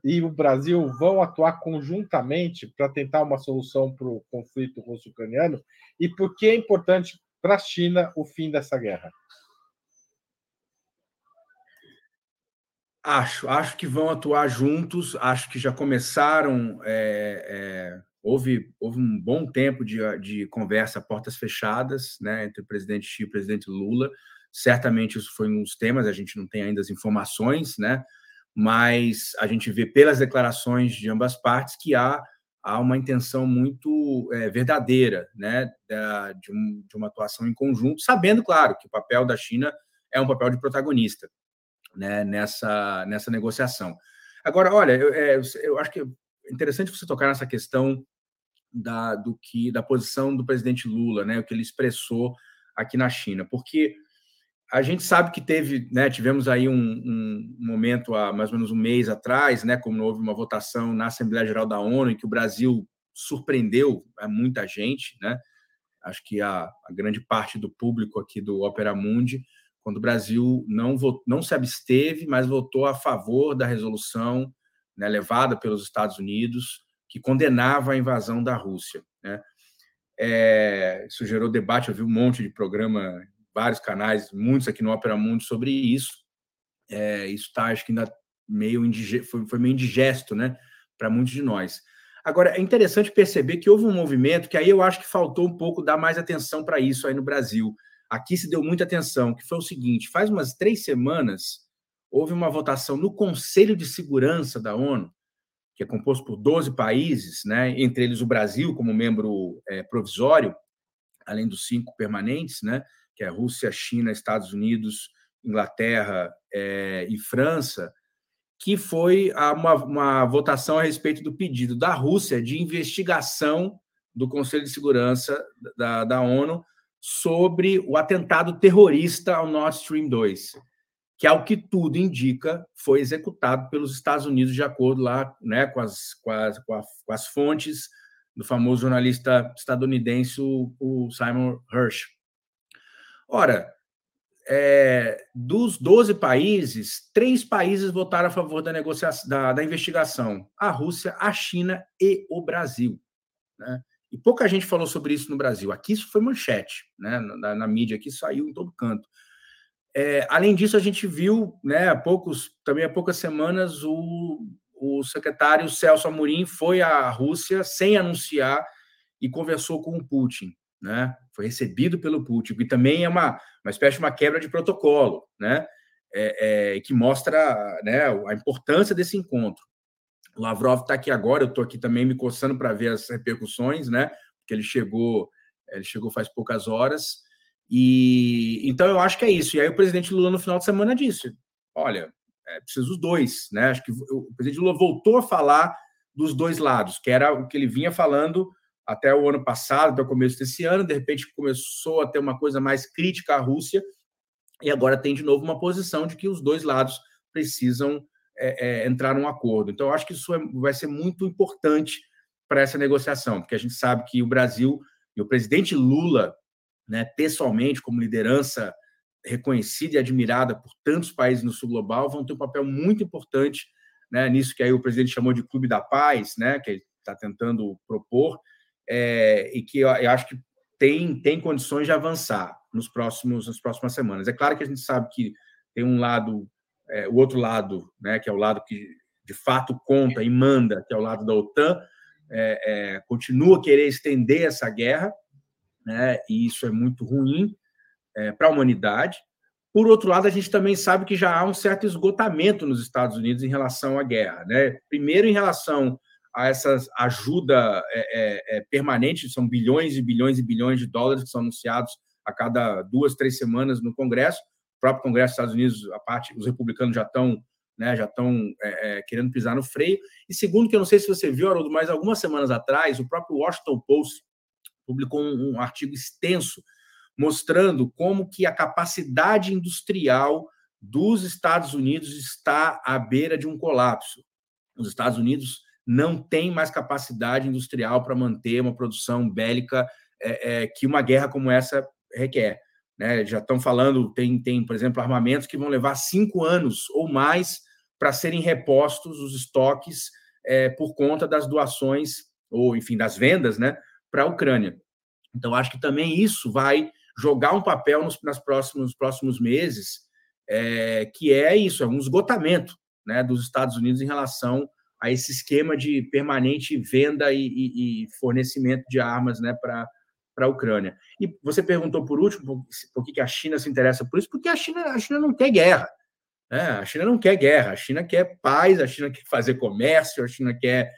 e o Brasil vão atuar conjuntamente para tentar uma solução para o conflito russo-ucraniano? E por que é importante para a China o fim dessa guerra? Acho, acho que vão atuar juntos, acho que já começaram. É, é, houve, houve um bom tempo de, de conversa portas fechadas né, entre o presidente Xi e o presidente Lula. Certamente isso foi um dos temas, a gente não tem ainda as informações, né? mas a gente vê pelas declarações de ambas partes que há, há uma intenção muito é, verdadeira né, de, um, de uma atuação em conjunto, sabendo, claro, que o papel da China é um papel de protagonista né, nessa, nessa negociação. Agora, olha, eu, é, eu acho que é interessante você tocar nessa questão da, do que da posição do presidente Lula, né, o que ele expressou aqui na China, porque a gente sabe que teve, né, tivemos aí um, um, momento há mais ou menos um mês atrás, né, como houve uma votação na Assembleia Geral da ONU em que o Brasil surpreendeu muita gente, né? Acho que a, a grande parte do público aqui do Opera Mundi, quando o Brasil não, votou, não se absteve, mas votou a favor da resolução né, levada pelos Estados Unidos que condenava a invasão da Rússia. Né? É, isso gerou debate, eu vi um monte de programa, vários canais, muitos aqui no Opera Mundo sobre isso. É, isso está, acho que ainda meio indigesto, foi, foi meio indigesto, né, para muitos de nós. Agora, é interessante perceber que houve um movimento que aí eu acho que faltou um pouco dar mais atenção para isso aí no Brasil. Aqui se deu muita atenção, que foi o seguinte: faz umas três semanas houve uma votação no Conselho de Segurança da ONU que é composto por 12 países, né, entre eles o Brasil como membro é, provisório, além dos cinco permanentes, né, que é Rússia, China, Estados Unidos, Inglaterra é, e França, que foi uma, uma votação a respeito do pedido da Rússia de investigação do Conselho de Segurança da, da ONU sobre o atentado terrorista ao Nord Stream 2 que, ao que tudo indica, foi executado pelos Estados Unidos, de acordo lá né, com, as, com, as, com, a, com as fontes do famoso jornalista estadunidense, o, o Simon Hirsch. Ora, é, dos 12 países, três países votaram a favor da, negociação, da, da investigação: a Rússia, a China e o Brasil. Né? E pouca gente falou sobre isso no Brasil. Aqui isso foi manchete, né? na, na mídia, aqui saiu em todo canto. É, além disso, a gente viu, né, há poucos, também há poucas semanas, o, o secretário Celso Amorim foi à Rússia sem anunciar e conversou com o Putin, né? Foi recebido pelo Putin, que também é uma, uma espécie de uma quebra de protocolo, né? É, é, que mostra né, a importância desse encontro. Lavrov está aqui agora, eu estou aqui também me coçando para ver as repercussões, né? Porque ele chegou, ele chegou faz poucas horas. E então eu acho que é isso. E aí o presidente Lula no final de semana disse: olha, é preciso os dois, né? Acho que o presidente Lula voltou a falar dos dois lados, que era o que ele vinha falando até o ano passado, até o começo desse ano, de repente começou a ter uma coisa mais crítica à Rússia, e agora tem de novo uma posição de que os dois lados precisam é, é, entrar num acordo. Então, acho que isso é, vai ser muito importante para essa negociação, porque a gente sabe que o Brasil e o presidente Lula né, pessoalmente, como liderança reconhecida e admirada por tantos países no sul global, vão ter um papel muito importante né, nisso que aí o presidente chamou de Clube da Paz, né, que ele está tentando propor, é, e que eu, eu, acho que tem, tem condições de avançar nos próximos, nas próximas semanas. É claro que a gente sabe que tem um lado, é, o outro lado, né, que é o lado que de fato conta e manda, que é o lado da OTAN, é, é, continua a querer estender essa guerra, né? E isso é muito ruim é, para a humanidade. Por outro lado, a gente também sabe que já há um certo esgotamento nos Estados Unidos em relação à guerra, né? Primeiro, em relação a essa ajuda é, é, permanente, são bilhões e bilhões e bilhões de dólares que são anunciados a cada duas, três semanas no Congresso. Próprio Congresso dos Estados Unidos, a parte, os republicanos já estão né, já estão é, é, querendo pisar no freio. E segundo, que eu não sei se você viu, Haroldo, mas algumas semanas atrás, o próprio Washington Post publicou um, um artigo extenso mostrando como que a capacidade industrial dos Estados Unidos está à beira de um colapso. Os Estados Unidos não têm mais capacidade industrial para manter uma produção bélica é, é, que uma guerra como essa requer. Né? Já estão falando, tem, tem, por exemplo, armamentos que vão levar cinco anos ou mais para serem repostos os estoques é, por conta das doações, ou enfim, das vendas, né, para a Ucrânia. Então, acho que também isso vai jogar um papel nos, nas próximos, próximos meses, é, que é isso, é um esgotamento né, dos Estados Unidos em relação a esse esquema de permanente venda e, e, e fornecimento de armas né, para a Ucrânia. E você perguntou por último por, por, que a China se interessa por isso, porque a China, a China não quer guerra. Né? A China não quer guerra, a China quer paz, a China quer fazer comércio, a China quer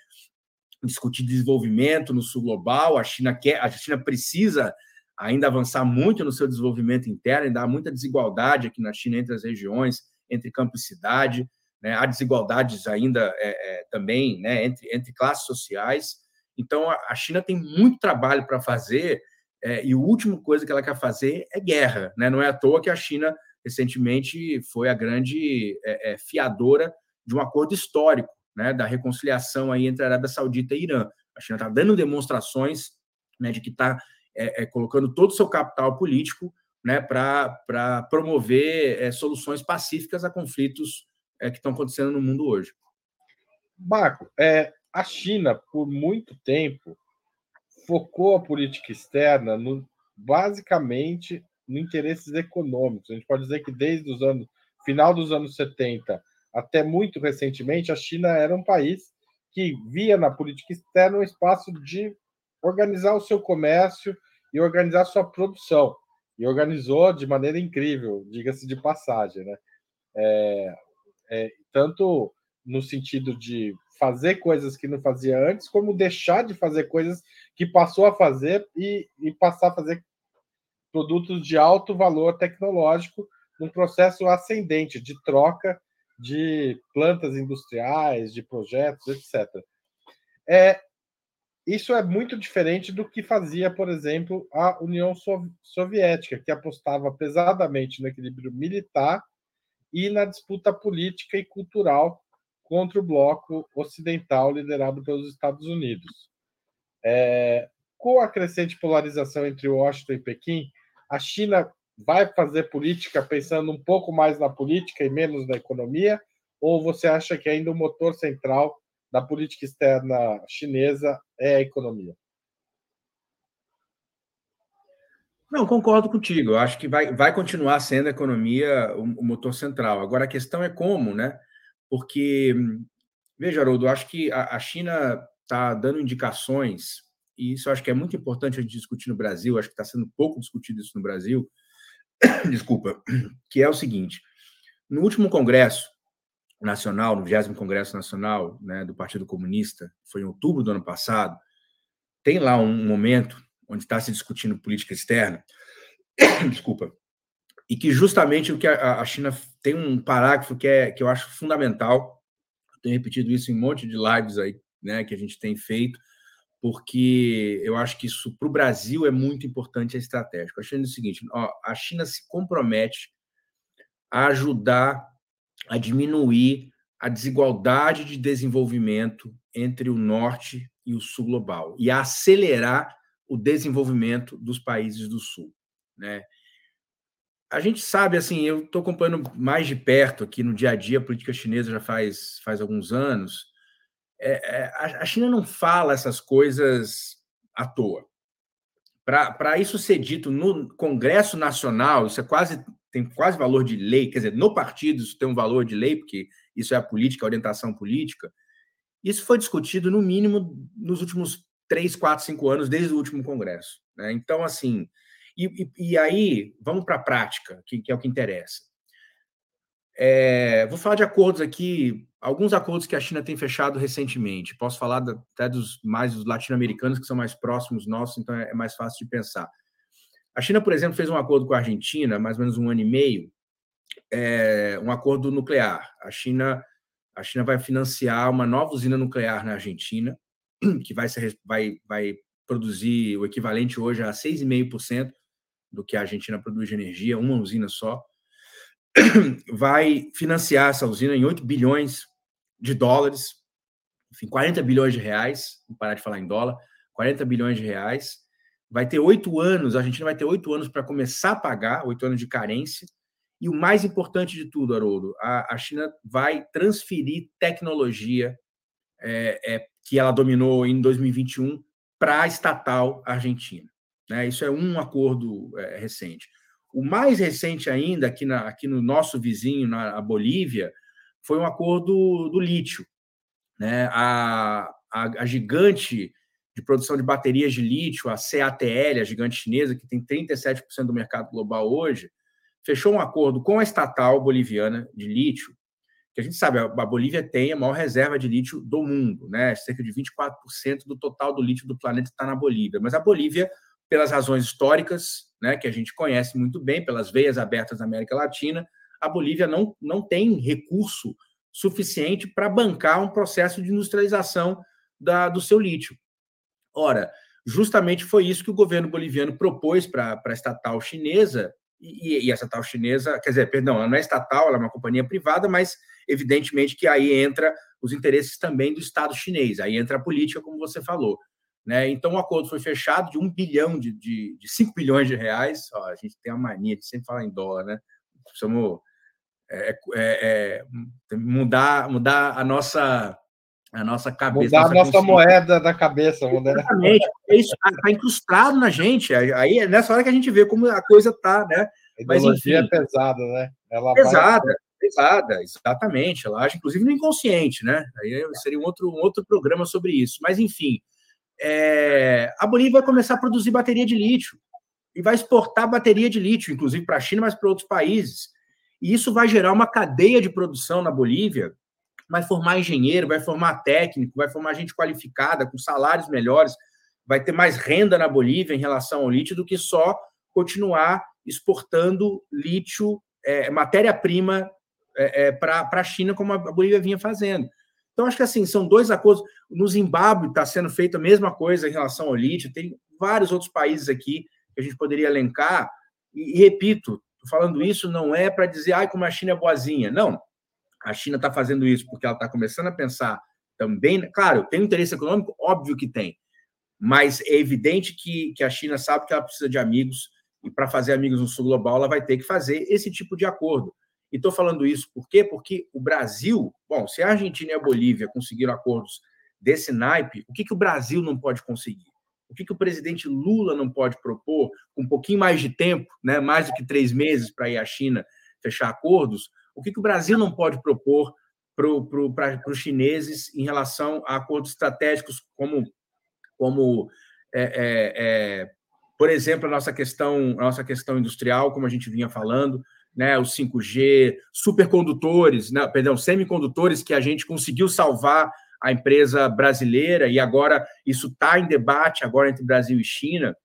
discutir desenvolvimento no sul global. A China quer, a China precisa ainda avançar muito no seu desenvolvimento interno, ainda há muita desigualdade aqui na China entre as regiões, entre campo e cidade. Né? Há desigualdades ainda é, é, também né? entre, entre classes sociais. Então, a China tem muito trabalho para fazer é, e a última coisa que ela quer fazer é guerra. Né? Não é à toa que a China recentemente foi a grande é, é, fiadora de um acordo histórico, né, da reconciliação aí entre a Arábia Saudita e Irã. A China está dando demonstrações né, de que está é, é, colocando todo o seu capital político né, para promover é, soluções pacíficas a conflitos que estão acontecendo no mundo hoje. Marco, é, a China, por muito tempo, focou a política externa no, basicamente no interesses econômicos. A gente pode dizer que desde os anos final dos anos 70 até muito recentemente, a China era um país que via na política externa um espaço de organizar o seu comércio e organizar sua produção. E organizou de maneira incrível, diga-se de passagem, né? É, é, tanto no sentido de fazer coisas que não fazia antes, como deixar de fazer coisas que passou a fazer e, e passar a fazer produtos de alto valor tecnológico num processo ascendente de troca de plantas industriais, de projetos, etc. É, isso é muito diferente do que fazia, por exemplo, a União Soviética, que apostava pesadamente no equilíbrio militar e na disputa política e cultural contra o bloco ocidental liderado pelos Estados Unidos. É, com a crescente polarização entre Washington e Pequim, a China vai fazer política pensando um pouco mais na política e menos na economia? Ou você acha que ainda o motor central da política externa chinesa é a economia? Não, concordo contigo. Eu acho que vai, vai continuar sendo a economia o, o motor central. Agora, a questão é como, né? Porque, veja, Haroldo, acho que a, China está dando indicações, e isso acho que é muito importante a gente discutir no Brasil, acho que está sendo pouco discutido isso no Brasil, desculpa, que é o seguinte: no último Congresso Nacional, no 20 Congresso Nacional né, do Partido Comunista, foi em outubro do ano passado, tem lá um momento onde está se discutindo política externa, desculpa, e que justamente o que a, a China tem um parágrafo que, é, que eu acho fundamental, tenho repetido isso em um monte de lives aí, né, que a gente tem feito, porque eu acho que isso para o Brasil é muito importante, é estratégico. A China é o seguinte: ó, a China se compromete a ajudar a diminuir a desigualdade de desenvolvimento entre o norte e o sul global e a acelerar o desenvolvimento dos países do sul, né? A gente sabe, assim, eu estou acompanhando mais de perto aqui no dia a dia a política chinesa já faz, faz alguns anos, é, é, a China não fala essas coisas à toa. Para isso ser dito no Congresso Nacional, isso é quase tem quase valor de lei, quer dizer, no partido isso tem um valor de lei, porque isso é a política, a orientação política. Isso foi discutido, no mínimo, nos últimos três, quatro, cinco anos, desde o último Congresso. Né? Então, assim, e, e, e aí, vamos para a prática, que, que, é o que interessa. É, vou falar de acordos aqui alguns acordos que a China tem fechado recentemente. Posso falar até dos mais dos latino-americanos que são mais próximos nossos, então é mais fácil de pensar. A China, por exemplo, fez um acordo com a Argentina, mais ou menos um ano e meio, é, um acordo nuclear. A China, a China vai financiar uma nova usina nuclear na Argentina, que vai, ser, vai, vai produzir o equivalente hoje a 6,5% do que a Argentina produz de energia, uma usina só. Vai financiar essa usina em 8 bilhões de dólares, enfim, 40 bilhões de reais, vou parar de falar em dólar, 40 bilhões de reais. Vai ter oito anos, a Argentina vai ter oito anos para começar a pagar, oito anos de carência. E o mais importante de tudo, Haroldo, a, a China vai transferir tecnologia é, é, que ela dominou em 2021 para a estatal argentina. Né? Isso é um acordo é, recente. O mais recente ainda, aqui, na, aqui no nosso vizinho, na Bolívia, foi um acordo do lítio. Né? A, a, a, gigante de produção de baterias de lítio, a CATL, a gigante chinesa, que tem 37% do mercado global hoje, fechou um acordo com a estatal boliviana de lítio, que a gente sabe, a Bolívia tem a maior reserva de lítio do mundo, né? cerca de 24% do total do lítio do planeta está na Bolívia. Mas a Bolívia, pelas razões históricas, né, que a gente conhece muito bem, pelas veias abertas da América Latina, a Bolívia não, não tem recurso suficiente para bancar um processo de industrialização da, do seu lítio. Ora, justamente foi isso que o governo boliviano propôs para a estatal chinesa e, e, essa tal chinesa, quer dizer, perdão, ela não é estatal, ela é uma companhia privada, mas evidentemente que aí entra os interesses também do Estado chinês, aí entra a política, como você falou. Né? Então, o acordo foi fechado de um bilhão, de, de, de 5 bilhões de reais. Ó, a gente tem a mania de sempre falar em dólar, né? Precisamos é, é, é, mudar, mudar a nossa a nossa cabeça. Mudar a nossa moeda da cabeça. Mudar. Exatamente. Isso está incrustado na gente. Aí é nessa hora que a gente vê como a coisa está, né? A Mas, enfim, é pesada, né? Ela pesada, vai... pesada, exatamente. Ela age, inclusive, no inconsciente, né? Aí seria um outro, um outro programa sobre isso. Mas, enfim, é... a Bolívia vai começar a produzir bateria de lítio e vai exportar bateria de lítio, inclusive para a China, mas para outros países. E isso vai gerar uma cadeia de produção na Bolívia vai formar engenheiro, vai formar técnico, vai formar gente qualificada, com salários melhores, vai ter mais renda na Bolívia em relação ao lítio do que só continuar exportando lítio, é, matéria-prima, é, é, para a China, como a Bolívia vinha fazendo. Então, acho que assim, são dois acordos. No Zimbábue está sendo feita a mesma coisa em relação ao lítio, tem vários outros países aqui que a gente poderia elencar, e, e repito, falando isso não é para dizer, ai, como a China é boazinha. Não, a China está fazendo isso porque ela está começando a pensar também. Claro, tem interesse econômico? Óbvio que tem. Mas é evidente que, que a China sabe que ela precisa de amigos, e para fazer amigos no sul global, ela vai ter que fazer esse tipo de acordo. E estou falando isso por quê? Porque o Brasil, bom, se a Argentina e a Bolívia conseguiram acordos desse naipe, o que, que o Brasil não pode conseguir? O que, que o presidente Lula não pode propor, com um pouquinho mais de tempo, né, mais do que três meses para ir à China fechar acordos? O que, que o Brasil não pode propor para os chineses em relação a acordos estratégicos como, como é, é, é, por exemplo, a nossa questão, a nossa questão industrial, como a gente vinha falando, né, o 5G, supercondutores, né, perdão, semicondutores que a gente conseguiu salvar a empresa brasileira e agora isso está em debate agora entre Brasil e China,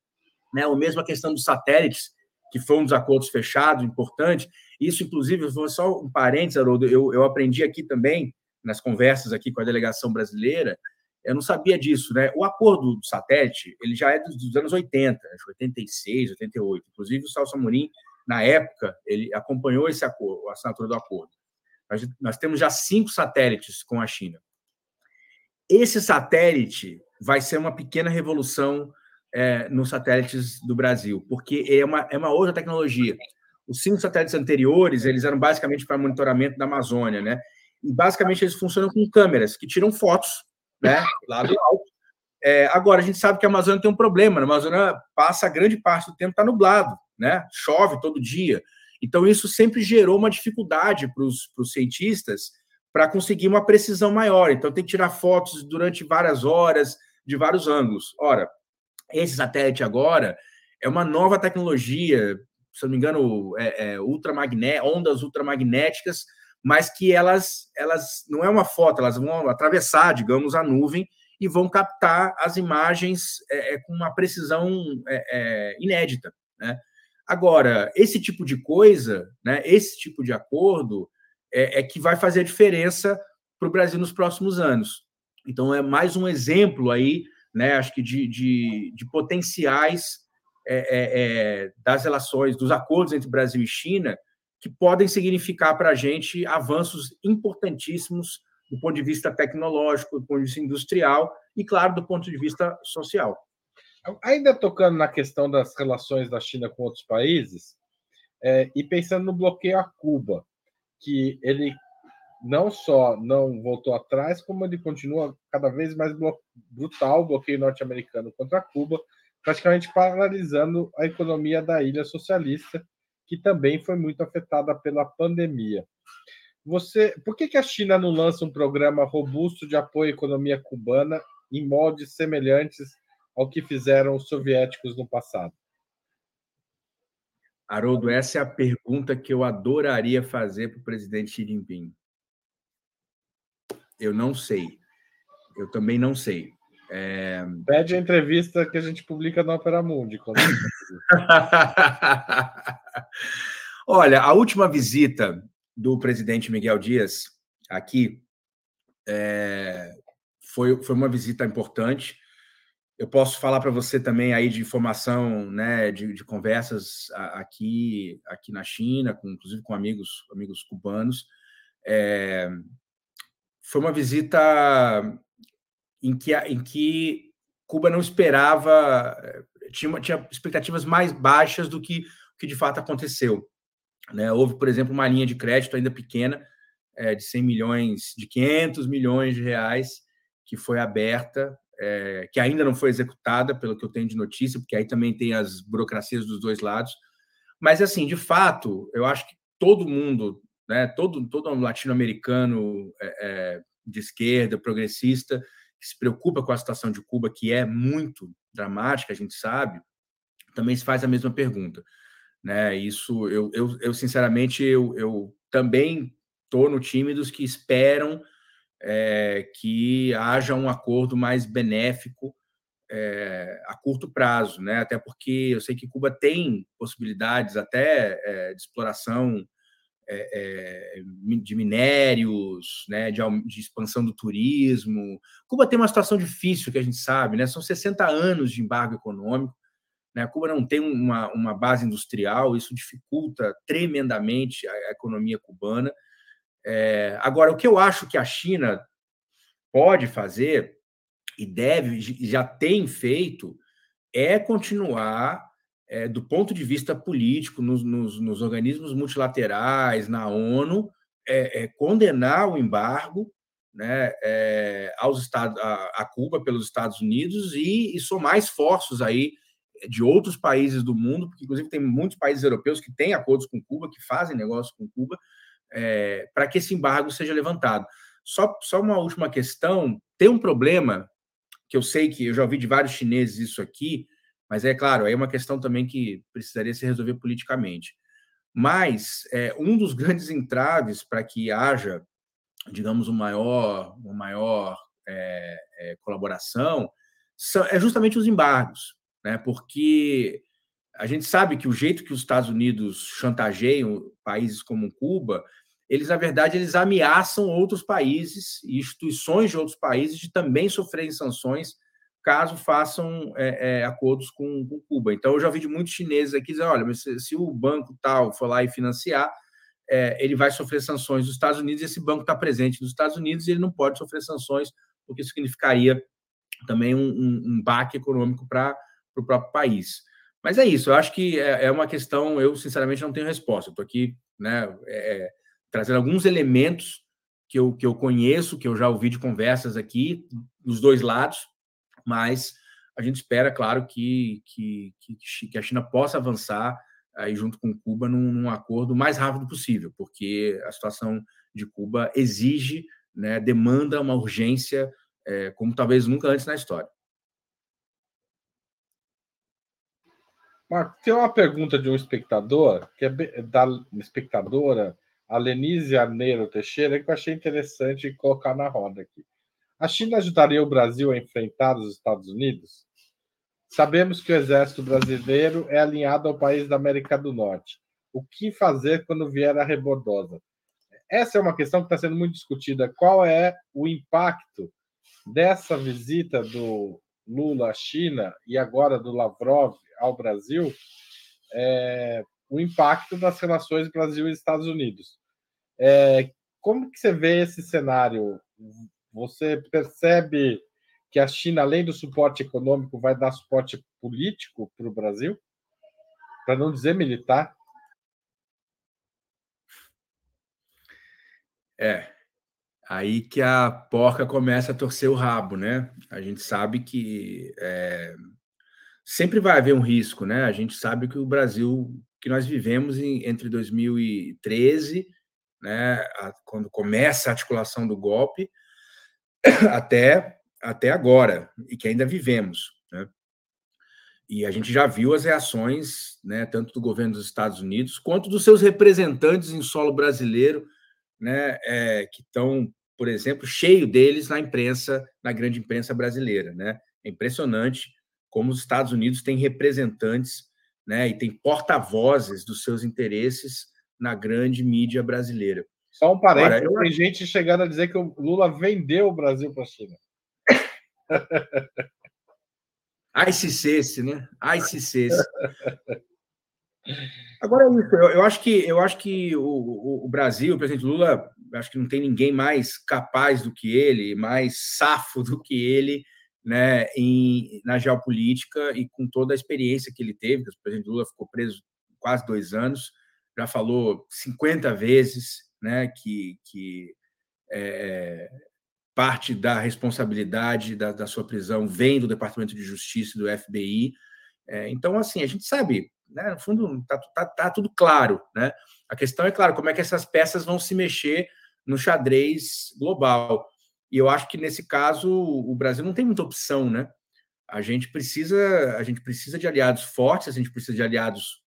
né, mesmo a questão dos satélites, que foi um dos acordos fechados, importante. Isso, inclusive, foi só um parênteses, Haroldo, eu, eu aprendi aqui também, nas conversas aqui com a delegação brasileira, eu não sabia disso, né? O acordo do satélite, ele já é dos, dos anos 80, 86, 88. Inclusive, o Celso Amorim, na época, ele acompanhou esse acordo, a assinatura do acordo. Nós, nós temos já cinco satélites com a China. Esse satélite vai ser uma pequena revolução é, nos satélites do Brasil, porque é uma, é uma outra tecnologia. Os cinco satélites anteriores, eles eram basicamente para monitoramento da Amazônia, né? E basicamente eles funcionam com câmeras que tiram fotos, né? Lá do alto. É, agora, a gente sabe que a Amazônia tem um problema. A Amazônia passa grande parte do tempo está nublado, né? Chove todo dia. Então, isso sempre gerou uma dificuldade para os cientistas para conseguir uma precisão maior. Então, tem que tirar fotos durante várias horas, de vários ângulos. Ora, esse satélite agora é uma nova tecnologia, se não me engano, é, é ultramagné ondas ultramagnéticas, mas que elas, elas não é uma foto, elas vão atravessar, digamos, a nuvem e vão captar as imagens é, é com uma precisão é, é, inédita. Né? Agora, esse tipo de coisa, né, esse tipo de acordo, é, é que vai fazer a diferença para o Brasil nos próximos anos. Então, é mais um exemplo aí né, acho que de, de, de potenciais é, é, é, das relações, dos acordos entre Brasil e China, que podem significar para a gente avanços importantíssimos do ponto de vista tecnológico, do ponto de vista industrial e, claro, do ponto de vista social. Ainda tocando na questão das relações da China com outros países, é, e pensando no bloqueio a Cuba, que ele não só não voltou atrás, como ele continua cada vez mais blo brutal o bloqueio norte-americano contra Cuba, praticamente paralisando a economia da ilha socialista, que também foi muito afetada pela pandemia. Você, por que, que a China não lança um programa robusto de apoio à economia cubana em moldes semelhantes ao que fizeram os soviéticos no passado? Haroldo, essa é a pergunta que eu adoraria fazer para o presidente Xi Jinping. Eu não sei. Eu também não sei. É... Pede a entrevista que a gente publica no Opera Mundi. Olha, a última visita do presidente Miguel Dias aqui é... foi, foi uma visita importante. Eu posso falar para você também aí de informação, né, de, de conversas aqui, aqui na China, com, inclusive com amigos, amigos cubanos. É, foi uma visita em que, em que Cuba não esperava, tinha, tinha expectativas mais baixas do que, que de fato aconteceu. Né? Houve, por exemplo, uma linha de crédito ainda pequena, é, de 100 milhões, de 500 milhões de reais, que foi aberta é, que ainda não foi executada, pelo que eu tenho de notícia, porque aí também tem as burocracias dos dois lados. Mas, assim, de fato, eu acho que todo mundo, né, todo, todo latino-americano é, é, de esquerda, progressista, que se preocupa com a situação de Cuba, que é muito dramática, a gente sabe, também se faz a mesma pergunta. Né? Isso, eu, eu, eu sinceramente, eu, eu também estou no time dos que esperam é, que haja um acordo mais benéfico é, a curto prazo, né? Até porque eu sei que Cuba tem possibilidades até é, de exploração de minérios, né? De, de, expansão do turismo. Cuba tem uma situação difícil que a gente sabe, né? São 60 anos de embargo econômico. Né? Cuba não tem uma, uma base industrial, isso dificulta tremendamente a, a economia cubana. É, agora, o que eu acho que a China pode fazer e deve, já tem feito, é continuar, é, do ponto de vista político, nos, nos, nos organismos multilaterais, na ONU, é, é condenar o embargo né, é, aos Estados, a, a, Cuba pelos Estados Unidos e, e somar esforços aí de outros países do mundo, porque inclusive tem muitos países europeus que têm acordos com Cuba, que fazem negócio com Cuba, é, para que esse embargo seja levantado. Só, só uma última questão: tem um problema que eu sei que eu já ouvi de vários chineses isso aqui, mas é claro, é uma questão também que precisaria se resolver politicamente. Mas é, um dos grandes entraves para que haja, digamos, uma maior, uma maior é, é, colaboração são, é justamente os embargos, né? Porque a gente sabe que o jeito que os Estados Unidos chantageiam países como Cuba, eles, na verdade, eles ameaçam outros países e instituições de outros países de também sofrerem sanções caso façam é, é, acordos com, com, Cuba. Então, eu já ouvi de muitos chineses aqui dizer, olha, se, se o banco tal for lá e financiar, é, ele vai sofrer sanções dos Estados Unidos, e esse banco está presente nos Estados Unidos e ele não pode sofrer sanções, porque significaria também um, um, um baque econômico para o próprio país. Mas é isso, eu acho que é, é uma questão, eu sinceramente não tenho resposta. Estou aqui né, é, é, trazendo alguns elementos que eu, que eu conheço, que eu já ouvi de conversas aqui, dos dois lados, mas a gente espera, claro, que, que, que a China possa avançar aí junto com Cuba num, num, acordo o mais rápido possível, porque a situação de Cuba exige, né, demanda uma urgência é, como talvez nunca antes na história. Marco, tem uma pergunta de um espectador, que é da espectadora, a Lenise Arneiro Teixeira, que eu achei interessante colocar na roda aqui. A China ajudaria o Brasil a enfrentar os Estados Unidos? Sabemos que o exército brasileiro é alinhado ao país da América do Norte. O que fazer quando vier a rebordosa? Essa é uma questão que está sendo muito discutida. Qual é o impacto dessa visita do Lula à China e agora do Lavrov ao Brasil é, o impacto das relações Brasil e Estados Unidos. É, como que você vê esse cenário? Você percebe que a China, além do suporte econômico, vai dar suporte político para o Brasil? Para não dizer militar? É, aí que a porca começa a torcer o rabo, né? A gente sabe que é, sempre vai haver um risco, né? A gente sabe que o Brasil que nós vivemos em, entre 2013, né, a, quando começa a articulação do golpe, até até agora e que ainda vivemos, né? E a gente já viu as reações, né, tanto do governo dos Estados Unidos quanto dos seus representantes em solo brasileiro, né, é, que estão, por exemplo, cheio deles na imprensa, na grande imprensa brasileira, né? É impressionante como os Estados Unidos têm representantes né, e tem porta-vozes dos seus interesses na grande mídia brasileira. Só um parênteses, eu... tem gente chegando a dizer que o Lula vendeu o Brasil para a China. Se cesse, né? Se cesse. Agora é isso. Eu, eu, acho que eu acho que o, o, o, Brasil, o presidente Lula, acho que não tem ninguém mais capaz do que ele, mais safo do que ele, né, em, na geopolítica e com toda a experiência que ele teve. O presidente Lula ficou preso quase dois anos, já falou 50 vezes, né, que, que é, parte da responsabilidade da, da, sua prisão vem do Departamento de Justiça e do FBI. É, então, assim, a gente sabe né? No fundo, está tá, tá tudo claro. Né? A questão é, claro, como é que essas peças vão se mexer no xadrez global. E eu acho que, nesse caso, o Brasil não tem muita opção. Né? A gente precisa, a gente precisa de aliados fortes, a gente precisa de aliados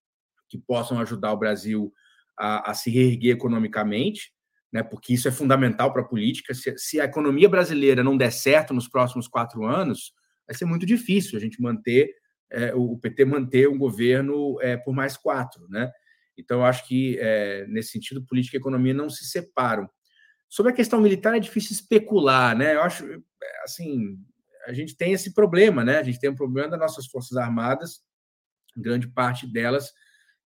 que possam ajudar o Brasil a, a se reerguer economicamente, né? porque isso é fundamental para a política. Se, se a economia brasileira não der certo nos próximos quatro anos, vai ser muito difícil a gente manter é, o PT manter um governo é, por mais quatro, né? Então, eu acho que, é, nesse sentido, política e economia não se separam. Sobre a questão militar, é difícil especular, né? Eu acho, assim, a gente tem esse problema, né? A gente tem um problema das nossas Forças Armadas, grande parte delas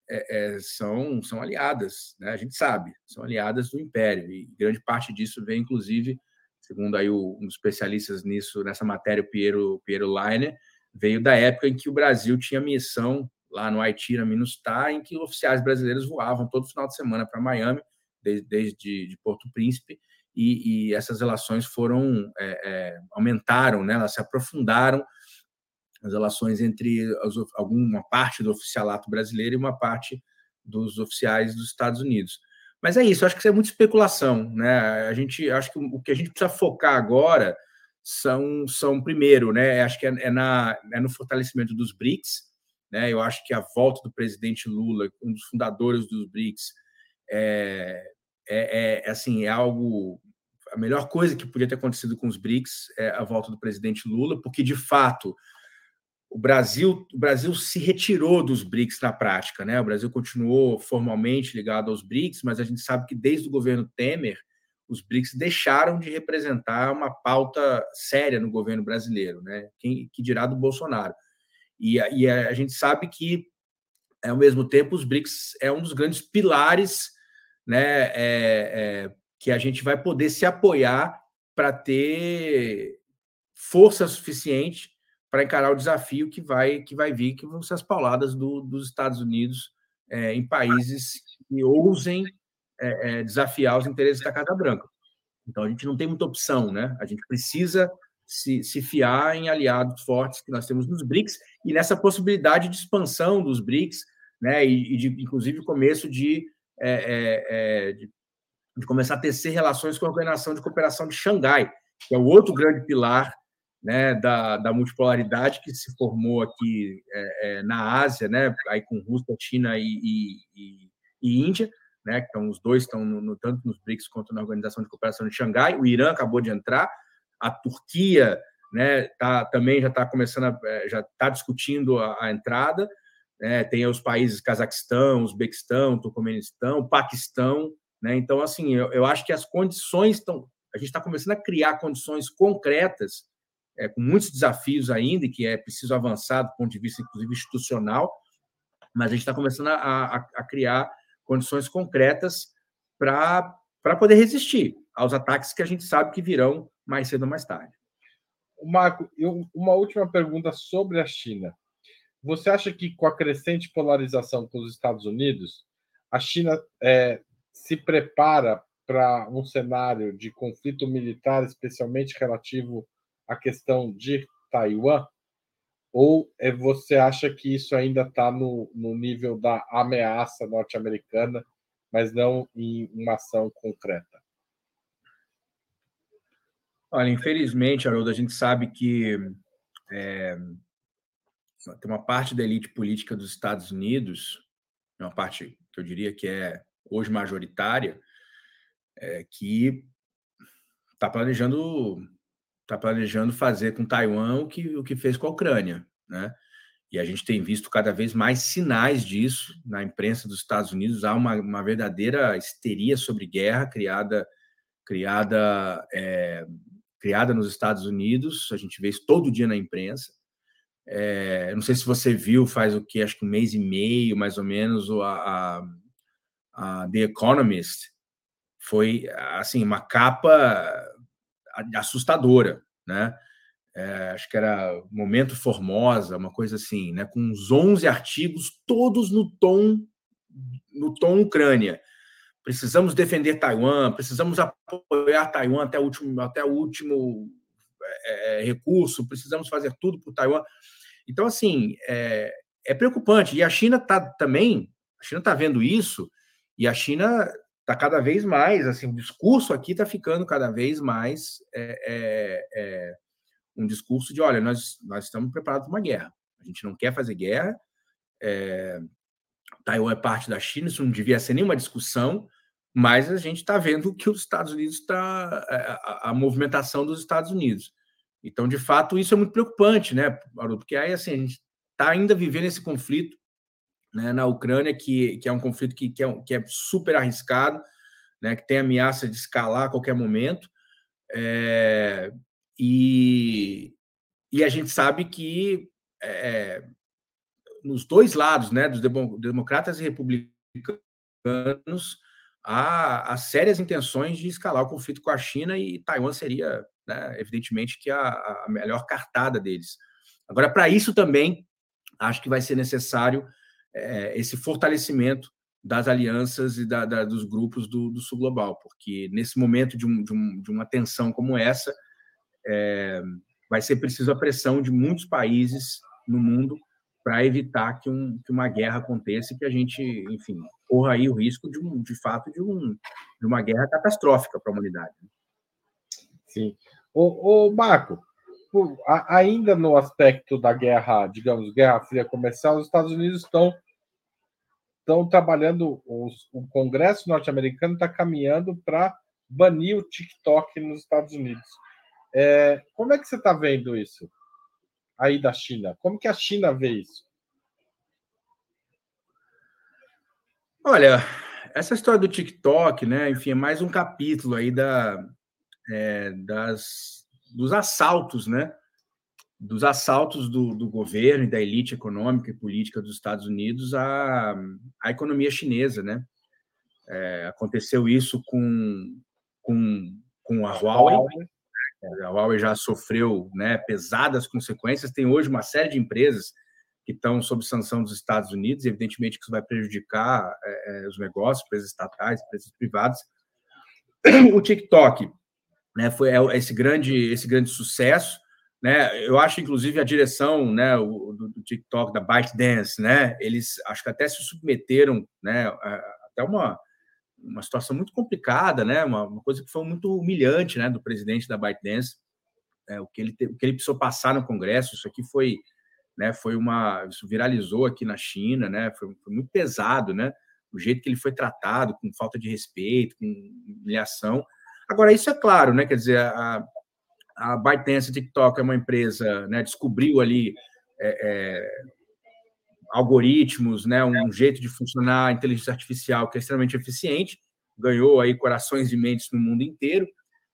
é, é, são, são aliadas, né? A gente sabe, são aliadas do Império, e grande parte disso vem, inclusive, segundo aí o, um dos especialistas nisso, nessa matéria, o Piero, Piero Leiner, veio da época em que o Brasil tinha missão lá no Haiti, na Minustah, em que oficiais brasileiros voavam todo final de semana para Miami, desde, desde de Porto Príncipe, e, e essas relações foram é, é, aumentaram, né? elas se aprofundaram as relações entre as, alguma parte do oficialato brasileiro e uma parte dos oficiais dos Estados Unidos. Mas é isso, acho que isso é muita especulação, né? A gente acho que o que a gente precisa focar agora são, são primeiro, né? Acho que é, é, na, é no fortalecimento dos BRICS, né? Eu acho que a volta do presidente Lula, um dos fundadores dos BRICS, é, é, é assim é algo a melhor coisa que podia ter acontecido com os BRICS é a volta do presidente Lula, porque de fato o Brasil, o Brasil se retirou dos BRICS na prática, né? O Brasil continuou formalmente ligado aos BRICS, mas a gente sabe que desde o governo Temer os BRICS deixaram de representar uma pauta séria no governo brasileiro, né? Quem, que dirá do Bolsonaro. E, e a, a, gente sabe que, ao mesmo tempo, os BRICS é um dos grandes pilares né, é, é, que a gente vai poder se apoiar para ter força suficiente para encarar o desafio que vai, que vai vir, que vão ser as pauladas do, dos Estados Unidos é, em países que ousem desafiar os interesses da Casa Branca. Então, a gente não tem muita opção, né? A gente precisa se, se fiar em aliados fortes que nós temos nos BRICS e nessa possibilidade de expansão dos BRICS, né? E, e de, inclusive, começo de, é, é, é, de, de, começar a tecer relações com a Organização de Cooperação de Xangai, que é o outro grande pilar né, da, da multipolaridade que se formou aqui é, na Ásia, né? Aí com Rússia, China e, e, e Índia né? Então, os dois estão no, no, tanto nos BRICS quanto na Organização de Cooperação de Xangai. O Irã acabou de entrar, a Turquia, né? Tá, também já está começando, a, é, já está discutindo a, a entrada. Né? Tem os países Cazaquistão, Uzbequistão, Turcomenistão, Paquistão, né? Então, assim, eu, eu acho que as condições estão, a gente está começando a criar condições concretas, é, com muitos desafios ainda, que é preciso avançar do ponto de vista, inclusive, institucional, mas a gente está começando a, a, a criar condições concretas para poder resistir aos ataques que a gente sabe que virão mais cedo ou mais tarde. Marco, eu, uma última pergunta sobre a China. Você acha que com a crescente polarização com os Estados Unidos, a China é, se prepara para um cenário de conflito militar, especialmente relativo à questão de Taiwan? Ou é, você acha que isso ainda está no, no nível da ameaça norte-americana, mas não em uma ação concreta? Olha, infelizmente, Haroldo, a gente sabe que é, tem uma parte da elite política dos Estados Unidos, uma parte que eu diria que é hoje majoritária, é, que está planejando está planejando fazer com Taiwan o que, o que fez com a Ucrânia, né? E a gente tem visto cada vez mais sinais disso na imprensa dos Estados Unidos. Há uma, uma verdadeira histeria sobre guerra criada, criada, é, criada nos Estados Unidos. A gente vê isso todo dia na imprensa. É, não sei se você viu, faz o que? Acho que um mês e meio, mais ou menos, a, a, a The Economist foi assim uma capa assustadora, né? É, acho que era Momento Formosa, uma coisa assim, né? Com uns 11 artigos, todos no tom no tom Ucrânia. Precisamos defender Taiwan, precisamos apoiar Taiwan até o último, até o último é, é recurso, precisamos fazer tudo por Taiwan. Então, assim, é, é preocupante. E a China está também, a China está vendo isso, e a China está cada vez mais, assim, o discurso aqui está ficando cada vez mais é, é, é, um discurso de, olha, nós, nós estamos preparados para uma guerra. A gente não quer fazer guerra. É, Taiwan é parte da China, isso não devia ser nenhuma discussão, mas a gente está vendo que os Estados Unidos está é, a, a, movimentação dos Estados Unidos. Então, de fato, isso é muito preocupante, né, Porque aí assim a gente está ainda vivendo esse conflito né, na Ucrânia, que, que é um conflito que, que, é, que é super arriscado, né, que tem ameaça de escalar a qualquer momento. É, e, e a gente sabe que é, nos dois lados, né, dos democratas e republicanos, há, há, sérias intenções de escalar o conflito com a China e Taiwan seria, né, evidentemente, que a, a melhor cartada deles. Agora, para isso também, acho que vai ser necessário é, esse fortalecimento das alianças e da, da, dos grupos do, do, Sul Global, porque nesse momento de, um, de, um, de uma tensão como essa, é, vai ser preciso a pressão de muitos países no mundo para evitar que, um, que, uma guerra aconteça e que a gente, enfim, corra aí o risco de, um, de fato de, um, de uma guerra catastrófica para a humanidade. Sim. O, o Marco, ainda no aspecto da guerra, digamos, guerra fria comercial, os Estados Unidos estão estão trabalhando, os, o Congresso norte-americano está caminhando para banir o TikTok nos Estados Unidos. É, como é que você está vendo isso aí da China? Como que a China vê isso? Olha, essa história do TikTok, né? Enfim, é mais um capítulo aí da, é, das, dos assaltos, né? dos assaltos do, do, governo e da elite econômica e política dos Estados Unidos à, à economia chinesa, né? É, aconteceu isso com, com, com a Huawei. A Huawei já sofreu né, pesadas consequências. Tem hoje uma série de empresas que estão sob sanção dos Estados Unidos. Evidentemente que isso vai prejudicar é, é os negócios, empresas estatais, empresas privadas. O TikTok né, foi é, esse grande, esse grande sucesso né? Eu acho, inclusive, a direção né, do, do, TikTok, da ByteDance, né? Eles acho que até se submeteram né, até uma, uma situação muito complicada, né? Uma, uma, coisa que foi muito humilhante né, do presidente da ByteDance, é, o, que ele te, o que ele precisou passar no Congresso, isso aqui foi, né, foi uma. Isso viralizou aqui na China, né? Foi, foi muito pesado, né? O jeito que ele foi tratado, com falta de respeito, com humilhação. Agora, isso é claro, né? Quer dizer, a, a ByteDance TikTok é uma empresa, né, descobriu ali é, é, algoritmos, né, um jeito de funcionar a inteligência artificial que é extremamente eficiente, ganhou aí corações e mentes no mundo inteiro,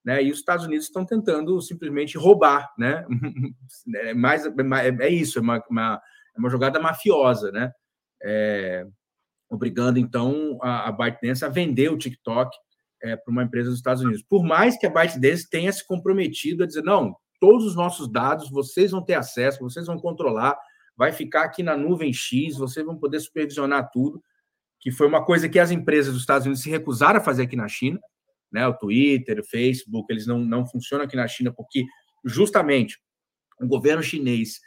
né, e os Estados Unidos estão tentando simplesmente roubar, né, é, mais, é, é isso, é uma, uma, é uma jogada mafiosa, né, é, obrigando então a, a ByteDance a vender o TikTok é, para uma empresa dos Estados Unidos. Por mais que a ByteDance tenha se comprometido a dizer, não, todos os nossos dados vocês vão ter acesso, vocês vão controlar, vai ficar aqui na nuvem X, vocês vão poder supervisionar tudo, que foi uma coisa que as empresas dos Estados Unidos se recusaram a fazer aqui na China, né? O Twitter, o Facebook, eles não, não funcionam aqui na China porque justamente o governo chinês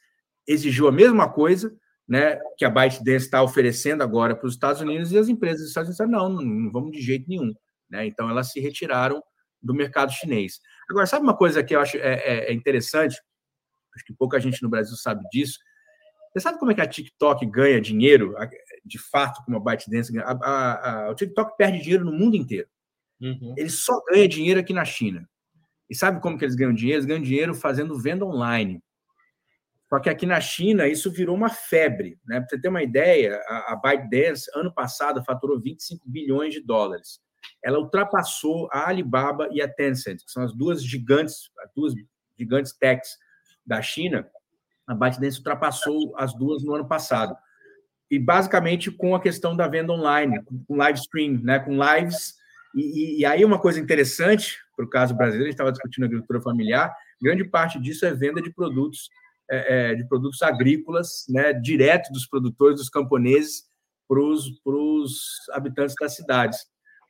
exigiu a mesma coisa, né, que a ByteDance está oferecendo agora para os Estados Unidos e as empresas dos Estados Unidos disseram, não, não, não vamos de jeito nenhum. Né? Então, elas se retiraram do mercado chinês. Agora, sabe uma coisa que eu acho é, é, é interessante? Acho que pouca gente no Brasil sabe disso. Você sabe como é que a TikTok ganha dinheiro, de fato, como a ByteDance ganha? A, a, a, o TikTok perde dinheiro no mundo inteiro. Uhum. Ele só ganha dinheiro aqui na China. E sabe como que eles ganham dinheiro? Eles ganham dinheiro fazendo venda online. Só que aqui na China isso virou uma febre. Né? Para você ter uma ideia, a, a ByteDance, ano passado, faturou 25 bilhões de dólares ela ultrapassou a Alibaba e a Tencent, que são as duas gigantes, as duas gigantes techs da China, A ByteDance ultrapassou as duas no ano passado. E basicamente com a questão da venda online, com live stream, né, com lives. E, e aí uma coisa interessante para o caso brasileiro, a gente estava discutindo agricultura familiar, grande parte disso é venda de produtos é, é, de produtos agrícolas, né, direto dos produtores, dos camponeses, para os habitantes das cidades.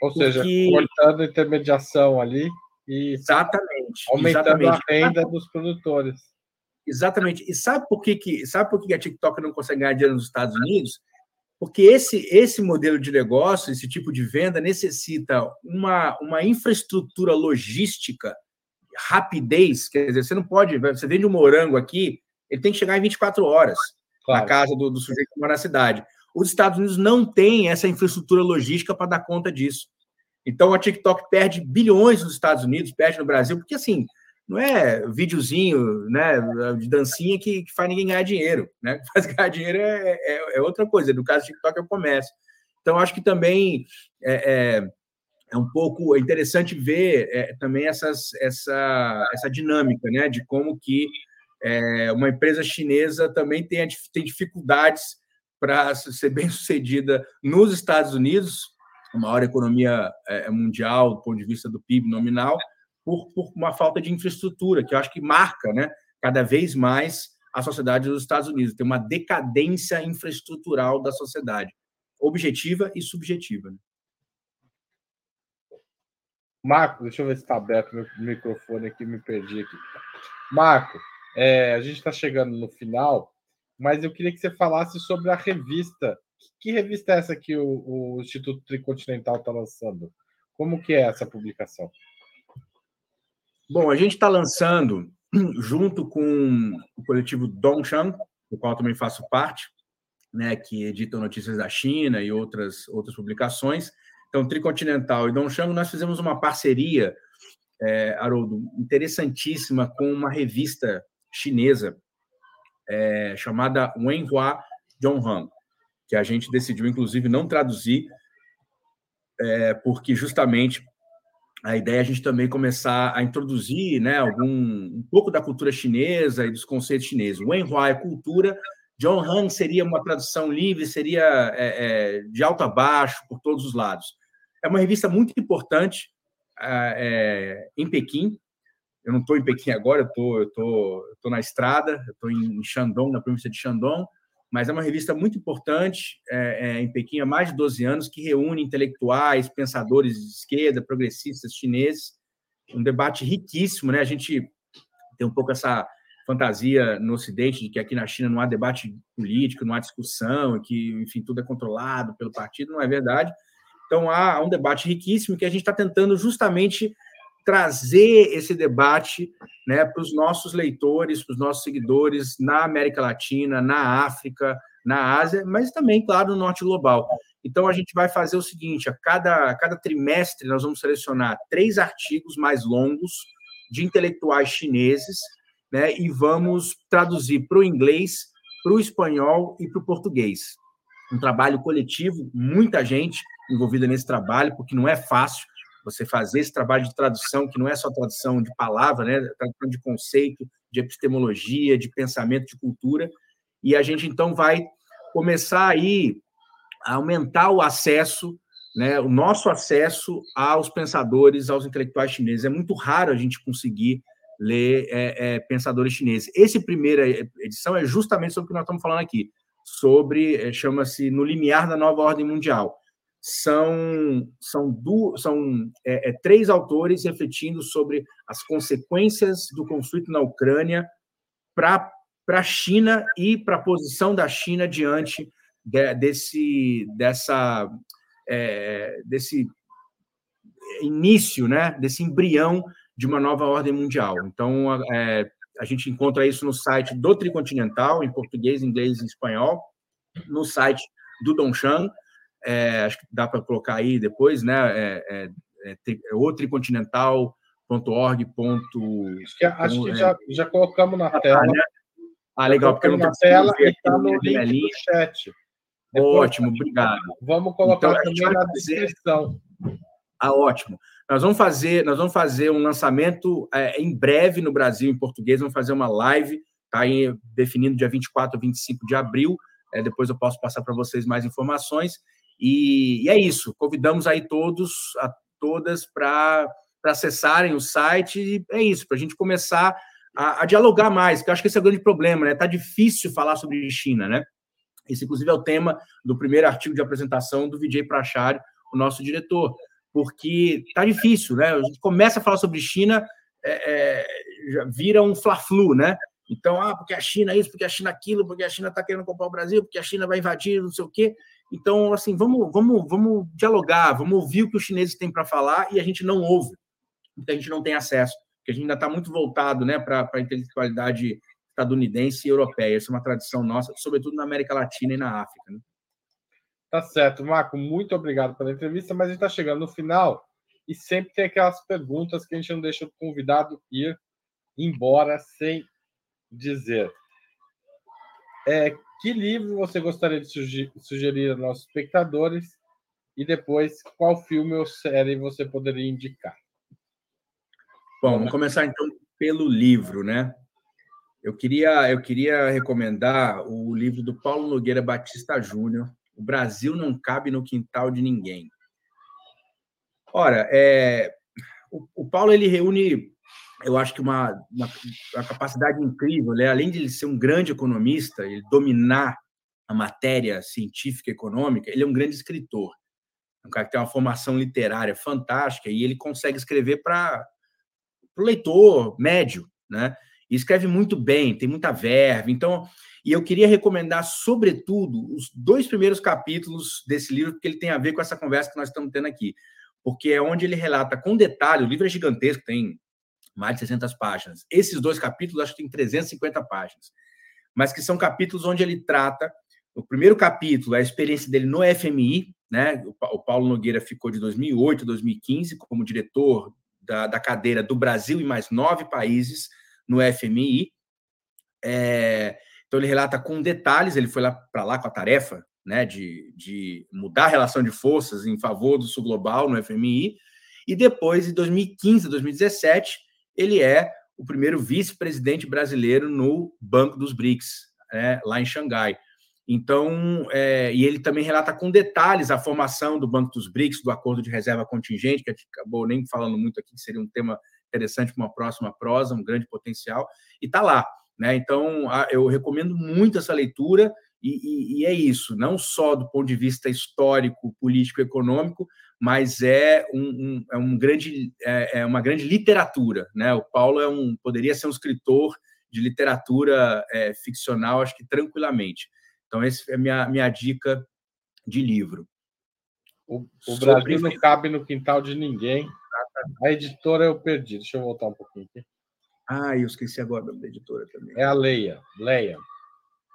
Ou seja, cortando a intermediação ali e exatamente, aumentando exatamente. a renda dos produtores. Exatamente. E sabe por que, que sabe por que a TikTok não consegue ganhar dinheiro nos Estados Unidos? Porque esse, esse modelo de negócio, esse tipo de venda, necessita uma, uma infraestrutura logística, rapidez. Quer dizer, você não pode. Você vende um morango aqui, ele tem que chegar em 24 horas claro. na casa do, do sujeito que mora na cidade. Os Estados Unidos não têm essa infraestrutura logística para dar conta disso. Então a TikTok perde bilhões nos Estados Unidos, perde no Brasil, porque assim, não é videozinho né, de dancinha que, que faz ninguém ganhar dinheiro. Né? Faz ganhar dinheiro é, é, é, outra coisa. No caso do TikTok é o comércio. Então, acho que também é, é, é um pouco interessante ver é, também essas, essa, essa dinâmica né, de como que é, uma empresa chinesa também tem, tem dificuldades para ser bem sucedida nos Estados Unidos, a maior economia é, mundial do ponto de vista do PIB nominal, por, por uma falta de infraestrutura, que eu acho que marca né, cada vez mais a sociedade dos Estados Unidos. Tem uma decadência infraestrutural da sociedade, objetiva e subjetiva. Né? Marco, deixa eu ver se está aberto meu microfone aqui, me perdi aqui. Marco, é, a gente está chegando no final, mas eu queria que você falasse sobre a revista. Que revista é essa que o, o Instituto Tricontinental está lançando? Como que é essa publicação? Bom, a gente está lançando, junto com o coletivo Dongshan, do qual também faço parte, né, que edita notícias da China e outras, outras publicações. Então, Tricontinental e Dongshan, nós fizemos uma parceria, é, Haroldo, interessantíssima com uma revista chinesa é, chamada Wenhua Zhonghan, que a gente decidiu, inclusive, não traduzir, é, porque justamente a ideia é a gente também começar a introduzir né, algum, um pouco da cultura chinesa e dos conceitos chineses. Wenhua é cultura, John Han seria uma tradução livre, seria é, é, de alto a baixo, por todos os lados. É uma revista muito importante é, é em Pequim. Eu não estou em Pequim agora, eu tô, estou tô, tô na estrada, estou em Shandong, na província de Shandong, mas é uma revista muito importante é, é, em Pequim há mais de 12 anos, que reúne intelectuais, pensadores de esquerda, progressistas chineses, um debate riquíssimo, né? A gente tem um pouco essa fantasia no Ocidente de que aqui na China não há debate político, não há discussão, que, enfim, tudo é controlado pelo partido, não é verdade. Então, há um debate riquíssimo que a gente está tentando justamente trazer esse debate né, para os nossos leitores, para os nossos seguidores na América Latina, na África, na Ásia, mas também, claro, no Norte Global. Então, a gente vai fazer o seguinte: a cada, a cada trimestre, nós vamos selecionar três artigos mais longos de intelectuais chineses né, e vamos traduzir para o inglês, para o espanhol e para o português. Um trabalho coletivo, muita gente envolvida nesse trabalho, porque não é fácil você fazer esse trabalho de tradução, que não é só tradução de palavra, né? tradução de conceito, de epistemologia, de pensamento, de cultura. E a gente, então, vai começar aí a aumentar o acesso, né? o nosso acesso aos pensadores, aos intelectuais chineses. É muito raro a gente conseguir ler é, é, pensadores chineses. Esse primeira edição é justamente sobre o que nós estamos falando aqui, sobre, é, chama-se No Limiar da Nova Ordem Mundial são, são, du, são é, é, três autores refletindo sobre as consequências do conflito na Ucrânia para a China e para a posição da China diante de, desse, dessa, é, desse início, né, desse embrião de uma nova ordem mundial. Então, é, a gente encontra isso no site do Tricontinental, em português, inglês e espanhol, no site do Dongshan, é, acho que dá para colocar aí depois, né? É, é, é, é outricontinental.org. Acho que, acho que já, já colocamos na ah, tela. Né? Ah, legal, porque eu não na tela e está no link do chat. Depois, ótimo, obrigado. Vamos colocar então, também na fazer... descrição. Ah, ótimo. Nós vamos fazer, nós vamos fazer um lançamento é, em breve no Brasil em português. Vamos fazer uma live está definindo dia 24 ou 25 de abril. É, depois eu posso passar para vocês mais informações. E, e, é isso. Convidamos aí todos, a todas, para acessarem o site. E é isso, para a gente começar a, a, dialogar mais, porque eu acho que esse é o grande problema, né? Tá difícil falar sobre China, né? Esse, inclusive, é o tema do primeiro artigo de apresentação do Vijay Prachari, o nosso diretor, porque tá difícil, né? A gente começa a falar sobre China, é, é, já vira um fla-flu, né? Então, ah, porque a China é isso, porque a China é aquilo, porque a China está querendo comprar o Brasil, porque a China vai invadir, não sei o quê. Então, assim, vamos, vamos, vamos dialogar, vamos ouvir o que os chineses têm para falar e a gente não ouve, porque a gente não tem acesso, porque a gente ainda está muito voltado né, para a intelectualidade estadunidense e europeia. Essa é uma tradição nossa, sobretudo na América Latina e na África. Né? Tá certo, Marco, muito obrigado pela entrevista, mas a gente está chegando no final e sempre tem aquelas perguntas que a gente não deixa o convidado ir embora sem dizer. É, que livro você gostaria de sugerir aos nossos espectadores? E depois, qual filme ou série você poderia indicar? Bom, vamos começar então pelo livro, né? Eu queria, eu queria recomendar o livro do Paulo Nogueira Batista Júnior, O Brasil não cabe no quintal de ninguém. Ora, é, o, o Paulo ele reúne eu acho que uma, uma, uma capacidade incrível, né? além de ele ser um grande economista, ele dominar a matéria científica e econômica, ele é um grande escritor. É um cara que tem uma formação literária fantástica e ele consegue escrever para o leitor médio, né? E escreve muito bem, tem muita verve. Então, e eu queria recomendar, sobretudo, os dois primeiros capítulos desse livro, porque ele tem a ver com essa conversa que nós estamos tendo aqui. Porque é onde ele relata com detalhe, o livro é gigantesco, tem mais de 600 páginas. Esses dois capítulos, acho que tem 350 páginas, mas que são capítulos onde ele trata. O primeiro capítulo é a experiência dele no FMI, né? O Paulo Nogueira ficou de 2008 a 2015 como diretor da, da cadeira do Brasil e mais nove países no FMI. É, então ele relata com detalhes. Ele foi lá para lá com a tarefa, né, de, de mudar a relação de forças em favor do sul global no FMI. E depois, em 2015, 2017, ele é o primeiro vice-presidente brasileiro no Banco dos BRICS, né, lá em Xangai. Então, é, e ele também relata com detalhes a formação do Banco dos BRICS, do acordo de reserva contingente, que a gente acabou nem falando muito aqui, que seria um tema interessante para uma próxima prosa, um grande potencial, e está lá. Né? Então, eu recomendo muito essa leitura, e, e, e, é isso, não só do ponto de vista histórico, político, econômico, mas é, um, um é, um grande, é, é, uma grande literatura. Né? O Paulo é um, poderia ser um escritor de literatura é, ficcional, acho que tranquilamente. Então, essa é a minha, minha dica de livro. O, o Brasil não cabe no quintal de ninguém. A editora eu perdi. Deixa eu voltar um pouquinho aqui. Ah, eu esqueci agora da editora também. É a Leia. Leia.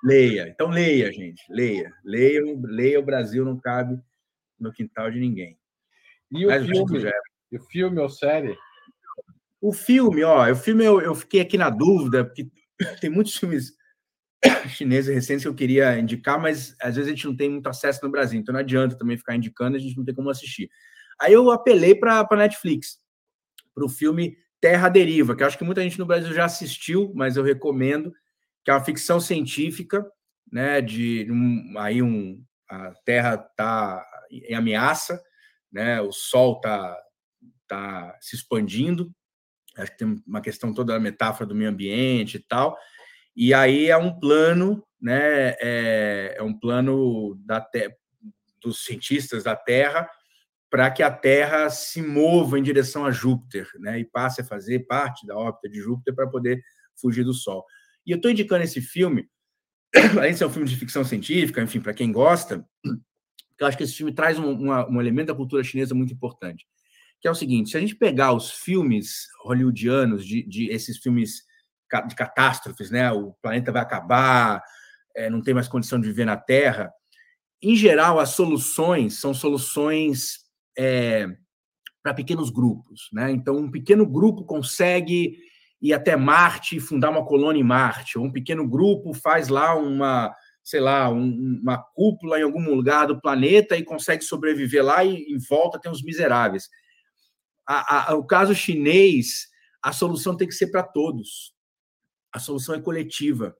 Leia. Então leia, gente. Leia. Leia, leia o Brasil não cabe no quintal de ninguém. E o filme? E o filme ou série? O filme, ó, o filme eu, eu fiquei aqui na dúvida, porque tem muitos filmes chineses recentes que eu queria indicar, mas às vezes a gente não tem muito acesso no Brasil, então não adianta também ficar indicando, a gente não tem como assistir. Aí eu apelei para a Netflix, para o filme Terra Deriva, que eu acho que muita gente no Brasil já assistiu, mas eu recomendo, que é uma ficção científica, né, de um, aí um a Terra está em ameaça, né, o Sol está tá se expandindo, acho que tem uma questão toda da metáfora do meio ambiente e tal, e aí é um plano, né, é, é um plano da dos cientistas da Terra para que a Terra se mova em direção a Júpiter, né, e passe a fazer parte da órbita de Júpiter para poder fugir do Sol. E eu estou indicando esse filme, de ser um filme de ficção científica, enfim, para quem gosta, eu acho que esse filme traz um, uma, um elemento da cultura chinesa muito importante, que é o seguinte: se a gente pegar os filmes hollywoodianos, de, de esses filmes de catástrofes, né? O planeta vai acabar, é, não tem mais condição de viver na Terra. Em geral, as soluções são soluções é, para pequenos grupos, né? Então, um pequeno grupo consegue ir até Marte e fundar uma colônia em Marte, ou um pequeno grupo faz lá uma, sei lá, um, uma cúpula em algum lugar do planeta e consegue sobreviver lá e em volta tem os miseráveis. A, a, o caso chinês, a solução tem que ser para todos. a solução é coletiva.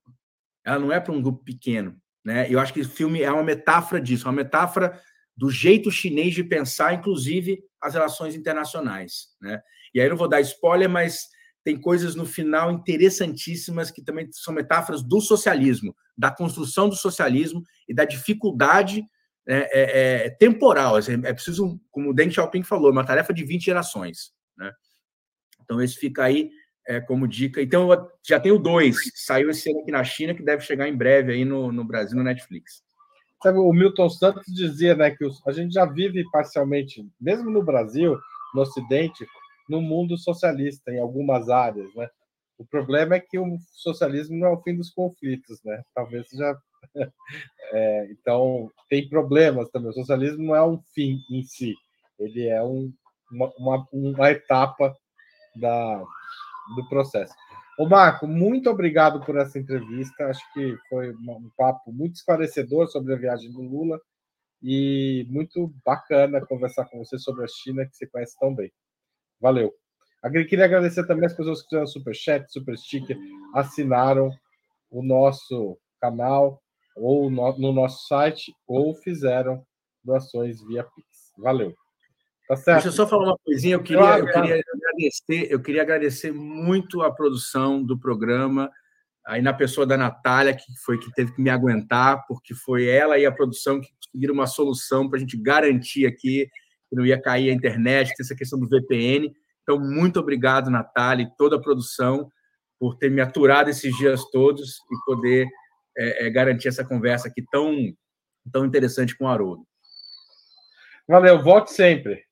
Ela não é para um grupo pequeno. Né? Eu acho que o filme é uma metáfora disso, uma metáfora do jeito chinês de pensar, inclusive as relações internacionais. Né? E aí não vou dar spoiler, mas tem coisas no final interessantíssimas que também são metáforas do socialismo, da construção do socialismo e da dificuldade é, é, é temporal. Assim, é preciso, como o Deng Xiaoping falou, uma tarefa de 20 gerações. Né? Então, esse fica aí é, como dica. Então, já tenho dois, saiu esse ano aqui na China, que deve chegar em breve aí no, no Brasil, no Netflix. Sabe, o Milton Santos dizia né, que a gente já vive parcialmente, mesmo no Brasil, no Ocidente, no mundo socialista, em algumas áreas. Né? O problema é que o socialismo não é o fim dos conflitos, né? Talvez já. É, então, tem problemas também. O socialismo não é um fim em si, ele é um, uma, uma, uma etapa da, do processo. Ô, Marco, muito obrigado por essa entrevista. Acho que foi um papo muito esclarecedor sobre a viagem do Lula e muito bacana conversar com você sobre a China, que você conhece tão bem. Valeu. Queria agradecer também as pessoas que fizeram super chat, super sticker, assinaram o nosso canal ou no nosso site ou fizeram doações via Pix. Valeu. Tá certo. Deixa eu só falar uma coisinha. Eu queria, eu queria agradecer, eu queria agradecer muito a produção do programa, aí na pessoa da Natália, que foi que teve que me aguentar, porque foi ela e a produção que conseguiram uma solução para a gente garantir aqui que não ia cair a internet, essa questão do VPN. Então, muito obrigado, Natália, e toda a produção, por ter me aturado esses dias todos e poder é, é, garantir essa conversa aqui tão, tão interessante com o Haroldo. Valeu, volte sempre.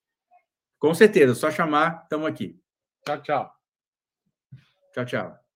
Com certeza, só chamar, estamos aqui. Tchau, tchau. Tchau, tchau.